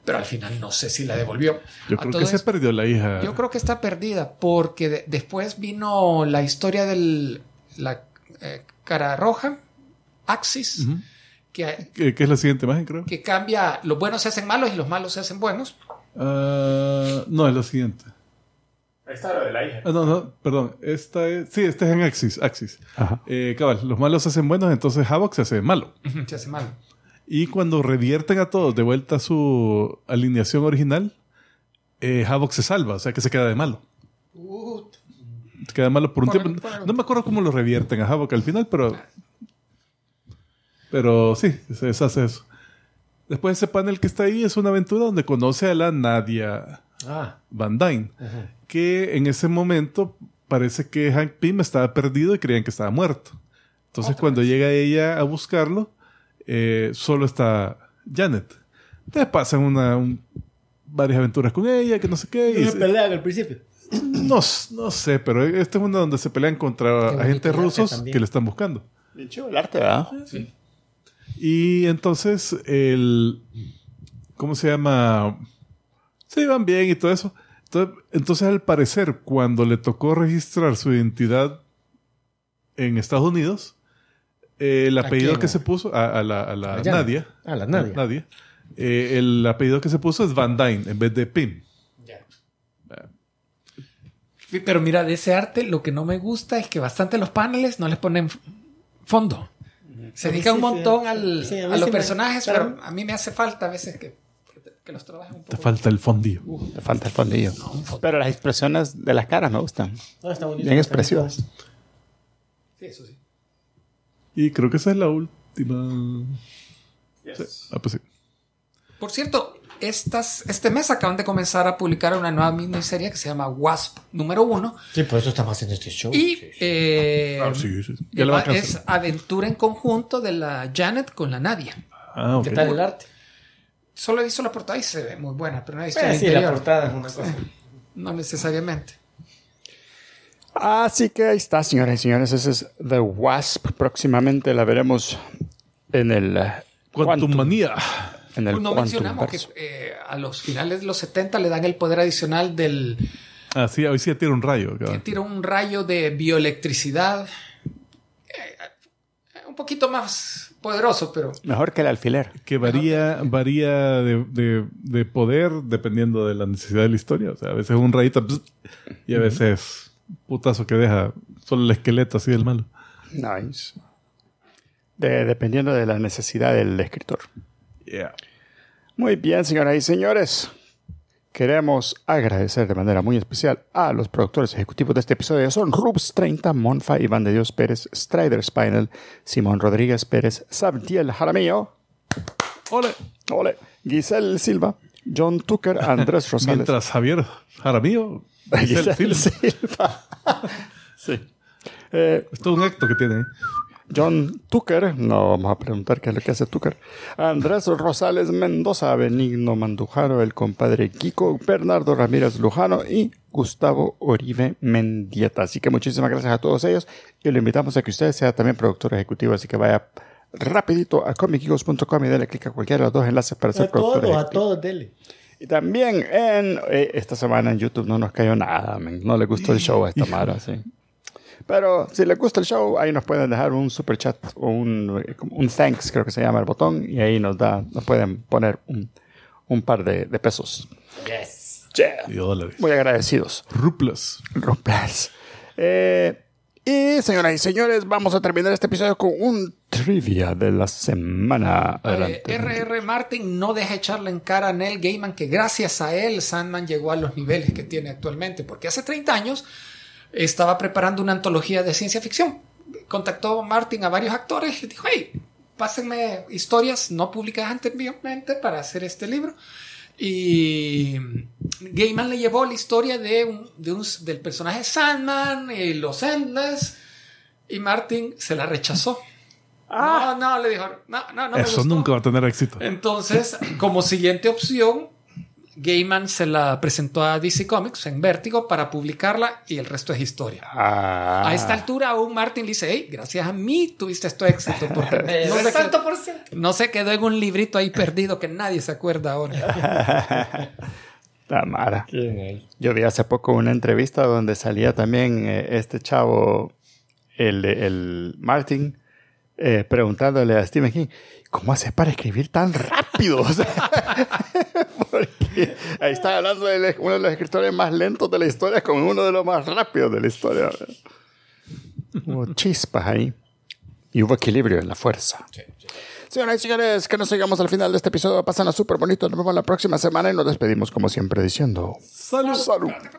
Pero al final no sé si la devolvió. Yo creo que se perdió la hija. Yo creo que está perdida porque de- después vino la historia del la eh, cara roja, Axis, que, ¿Qué, qué es la siguiente imagen, creo? que cambia, los buenos se hacen malos y los malos se hacen buenos. Ah, no, es la siguiente. Ahí está lo de la hija. Ah, no, no, perdón. Esta es, sí, esta es en Axis. Axis. Eh, cabal, los malos se hacen buenos, entonces Havoc se hace malo. Se hace malo. Y cuando revierten a todos de vuelta a su alineación original, eh, Havoc se salva, o sea que se queda de malo. Se queda malo por un Por- tiempo. No me acuerdo cómo lo revierten a Havoc al final, pero. Pero sí, se deshace eso. Después ese panel que está ahí es una aventura donde conoce a la Nadia Ah, Van Dyne, que en ese momento parece que Hank Pym estaba perdido y creían que estaba muerto. Entonces cuando llega ella a buscarlo, eh, solo está Janet. Entonces pasan una, un- varias aventuras con ella, que no sé qué. y se se- pelean al principio. no, no sé, pero esta es una donde se pelean contra agentes rusos que le están buscando. Bien chido el arte, ¿verdad? Y entonces el... ¿Cómo se llama? Se iban bien y todo eso. Entonces, entonces, al parecer, cuando le tocó registrar su identidad en Estados Unidos, eh, el ¿A apellido que se puso, a, a la, a A. Nadia, Ah, la Nadia. eh, el apellido que se puso es Van Dyne en vez de Pym. Pero mira, de ese arte lo que no me gusta es que bastante los paneles no les ponen fondo. Se dedica un montón sí. al- Sí, a los me- personajes, pero- pero a mí me hace falta a veces que, que- que los trabajen un Te poco. falta el fondillo. Le falta el fondillo. Pero las expresiones de las caras me gustan. No, está bonito. Bien expresivas. Sí, eso sí. Y creo que esa es la última. Sí. Ah, pues sí. Por cierto, estas, este mes acaban de comenzar a publicar una nueva miniserie que se llama Wasp número uno. Sí, por eso estamos haciendo este show. Y Sí, sí. eh, Ah, sí. Ya es aventura en conjunto de la Janet con la Nadia. Ah, ok. ¿Qué tal el arte? Solo he visto la portada y se ve muy buena, pero no he visto Eh, el sí, la portada es una cosa. No necesariamente. Así que ahí está, señoras y señores. Ese es The Wasp. Próximamente la veremos en el eh, Quantum Manía. En el Pues no mencionamos que eh, a los finales de los 70 le dan el poder adicional del Ah, sí, hoy sí tira un rayo. que tira un rayo de bioelectricidad. Eh, eh, un poquito más poderoso, pero Mejor que el alfiler. Que varía, varía de, de- de poder dependiendo de la necesidad de la historia. O sea, a veces un rayito pss, y a veces putazo que deja solo el esqueleto así del malo. Nice. De- dependiendo de la necesidad del escritor. Yeah. Muy bien, señoras y señores. Queremos agradecer de manera muy especial a los productores ejecutivos de este episodio. Son Rubs 30, Monfa, Iván de Dios Pérez, Strider Spinal, Simón Rodríguez Pérez, Sabdiel Jaramillo, Ole. Ole, Giselle Silva, John Tucker, Andrés Rosales. Mientras Javier Jaramillo. Giselle Giselle Silva. Silva. sí. Eh, Es todo un acto que tiene. John Tucker, no vamos a preguntar qué es lo que hace Tucker. Andrés Rosales Mendoza, Benigno Mandujaro, el compadre Kiko, Bernardo Ramírez Lujano y Gustavo Oribe Mendieta. Así que muchísimas gracias a todos ellos y le invitamos a que usted sea también productor ejecutivo, así que vaya rapidito a comicigos.com y dale clic a cualquiera de los dos enlaces para ser A productor todos, a ejecutivo. todos, dele. Y también en eh, esta semana en YouTube no nos cayó nada, no le gustó el show a esta Mara, sí. Pero si les gusta el show, ahí nos pueden dejar un super chat o un, eh, un thanks, creo que se llama el botón, y ahí nos da, nos pueden poner un, un par de, de pesos. Yes. Yeah. Y dólares. Muy agradecidos. Ruplas. Ruplas. Eh, y señoras y señores, vamos a terminar este episodio con un trivia de la semana. Adelante. Eh, R.R. Martin no deja echarle en cara a Neil Gaiman que gracias a él Sandman llegó a los niveles que tiene actualmente, porque hace 30 años estaba preparando una antología de ciencia ficción. Contactó Martin a varios actores y dijo, hey, pásenme historias no publicadas anteriormente para hacer este libro. Y Gaiman le llevó la historia de un, de un- del personaje Sandman y los Endless y Martin se la rechazó. No, no, le dijo, no, no, no. me Eso gustó". nunca va a tener éxito. Entonces, como siguiente opción, Gaiman se la presentó a DC Comics en Vértigo para publicarla y el resto es historia. Ah. A esta altura aún Martin dice, hey, gracias a mí tuviste esto éxito porque no se, quedó, por ciento. no se quedó en un librito ahí perdido que nadie se acuerda ahora. La Mara. ¿Quién hay? Yo vi hace poco una entrevista donde salía también eh, este chavo, el, el Martin, eh, preguntándole a Stephen King, ¿cómo hace para escribir tan rápido? O sea, porque ahí está hablando de uno de los escritores más lentos de la historia con uno de los más rápidos de la historia. Hubo chispas ahí. Y hubo equilibrio en la fuerza. Señoras y señores, que nos sigamos al final de este episodio. Pasan a súper bonito. Nos vemos la próxima semana y nos despedimos como siempre diciendo... Salud. Salud.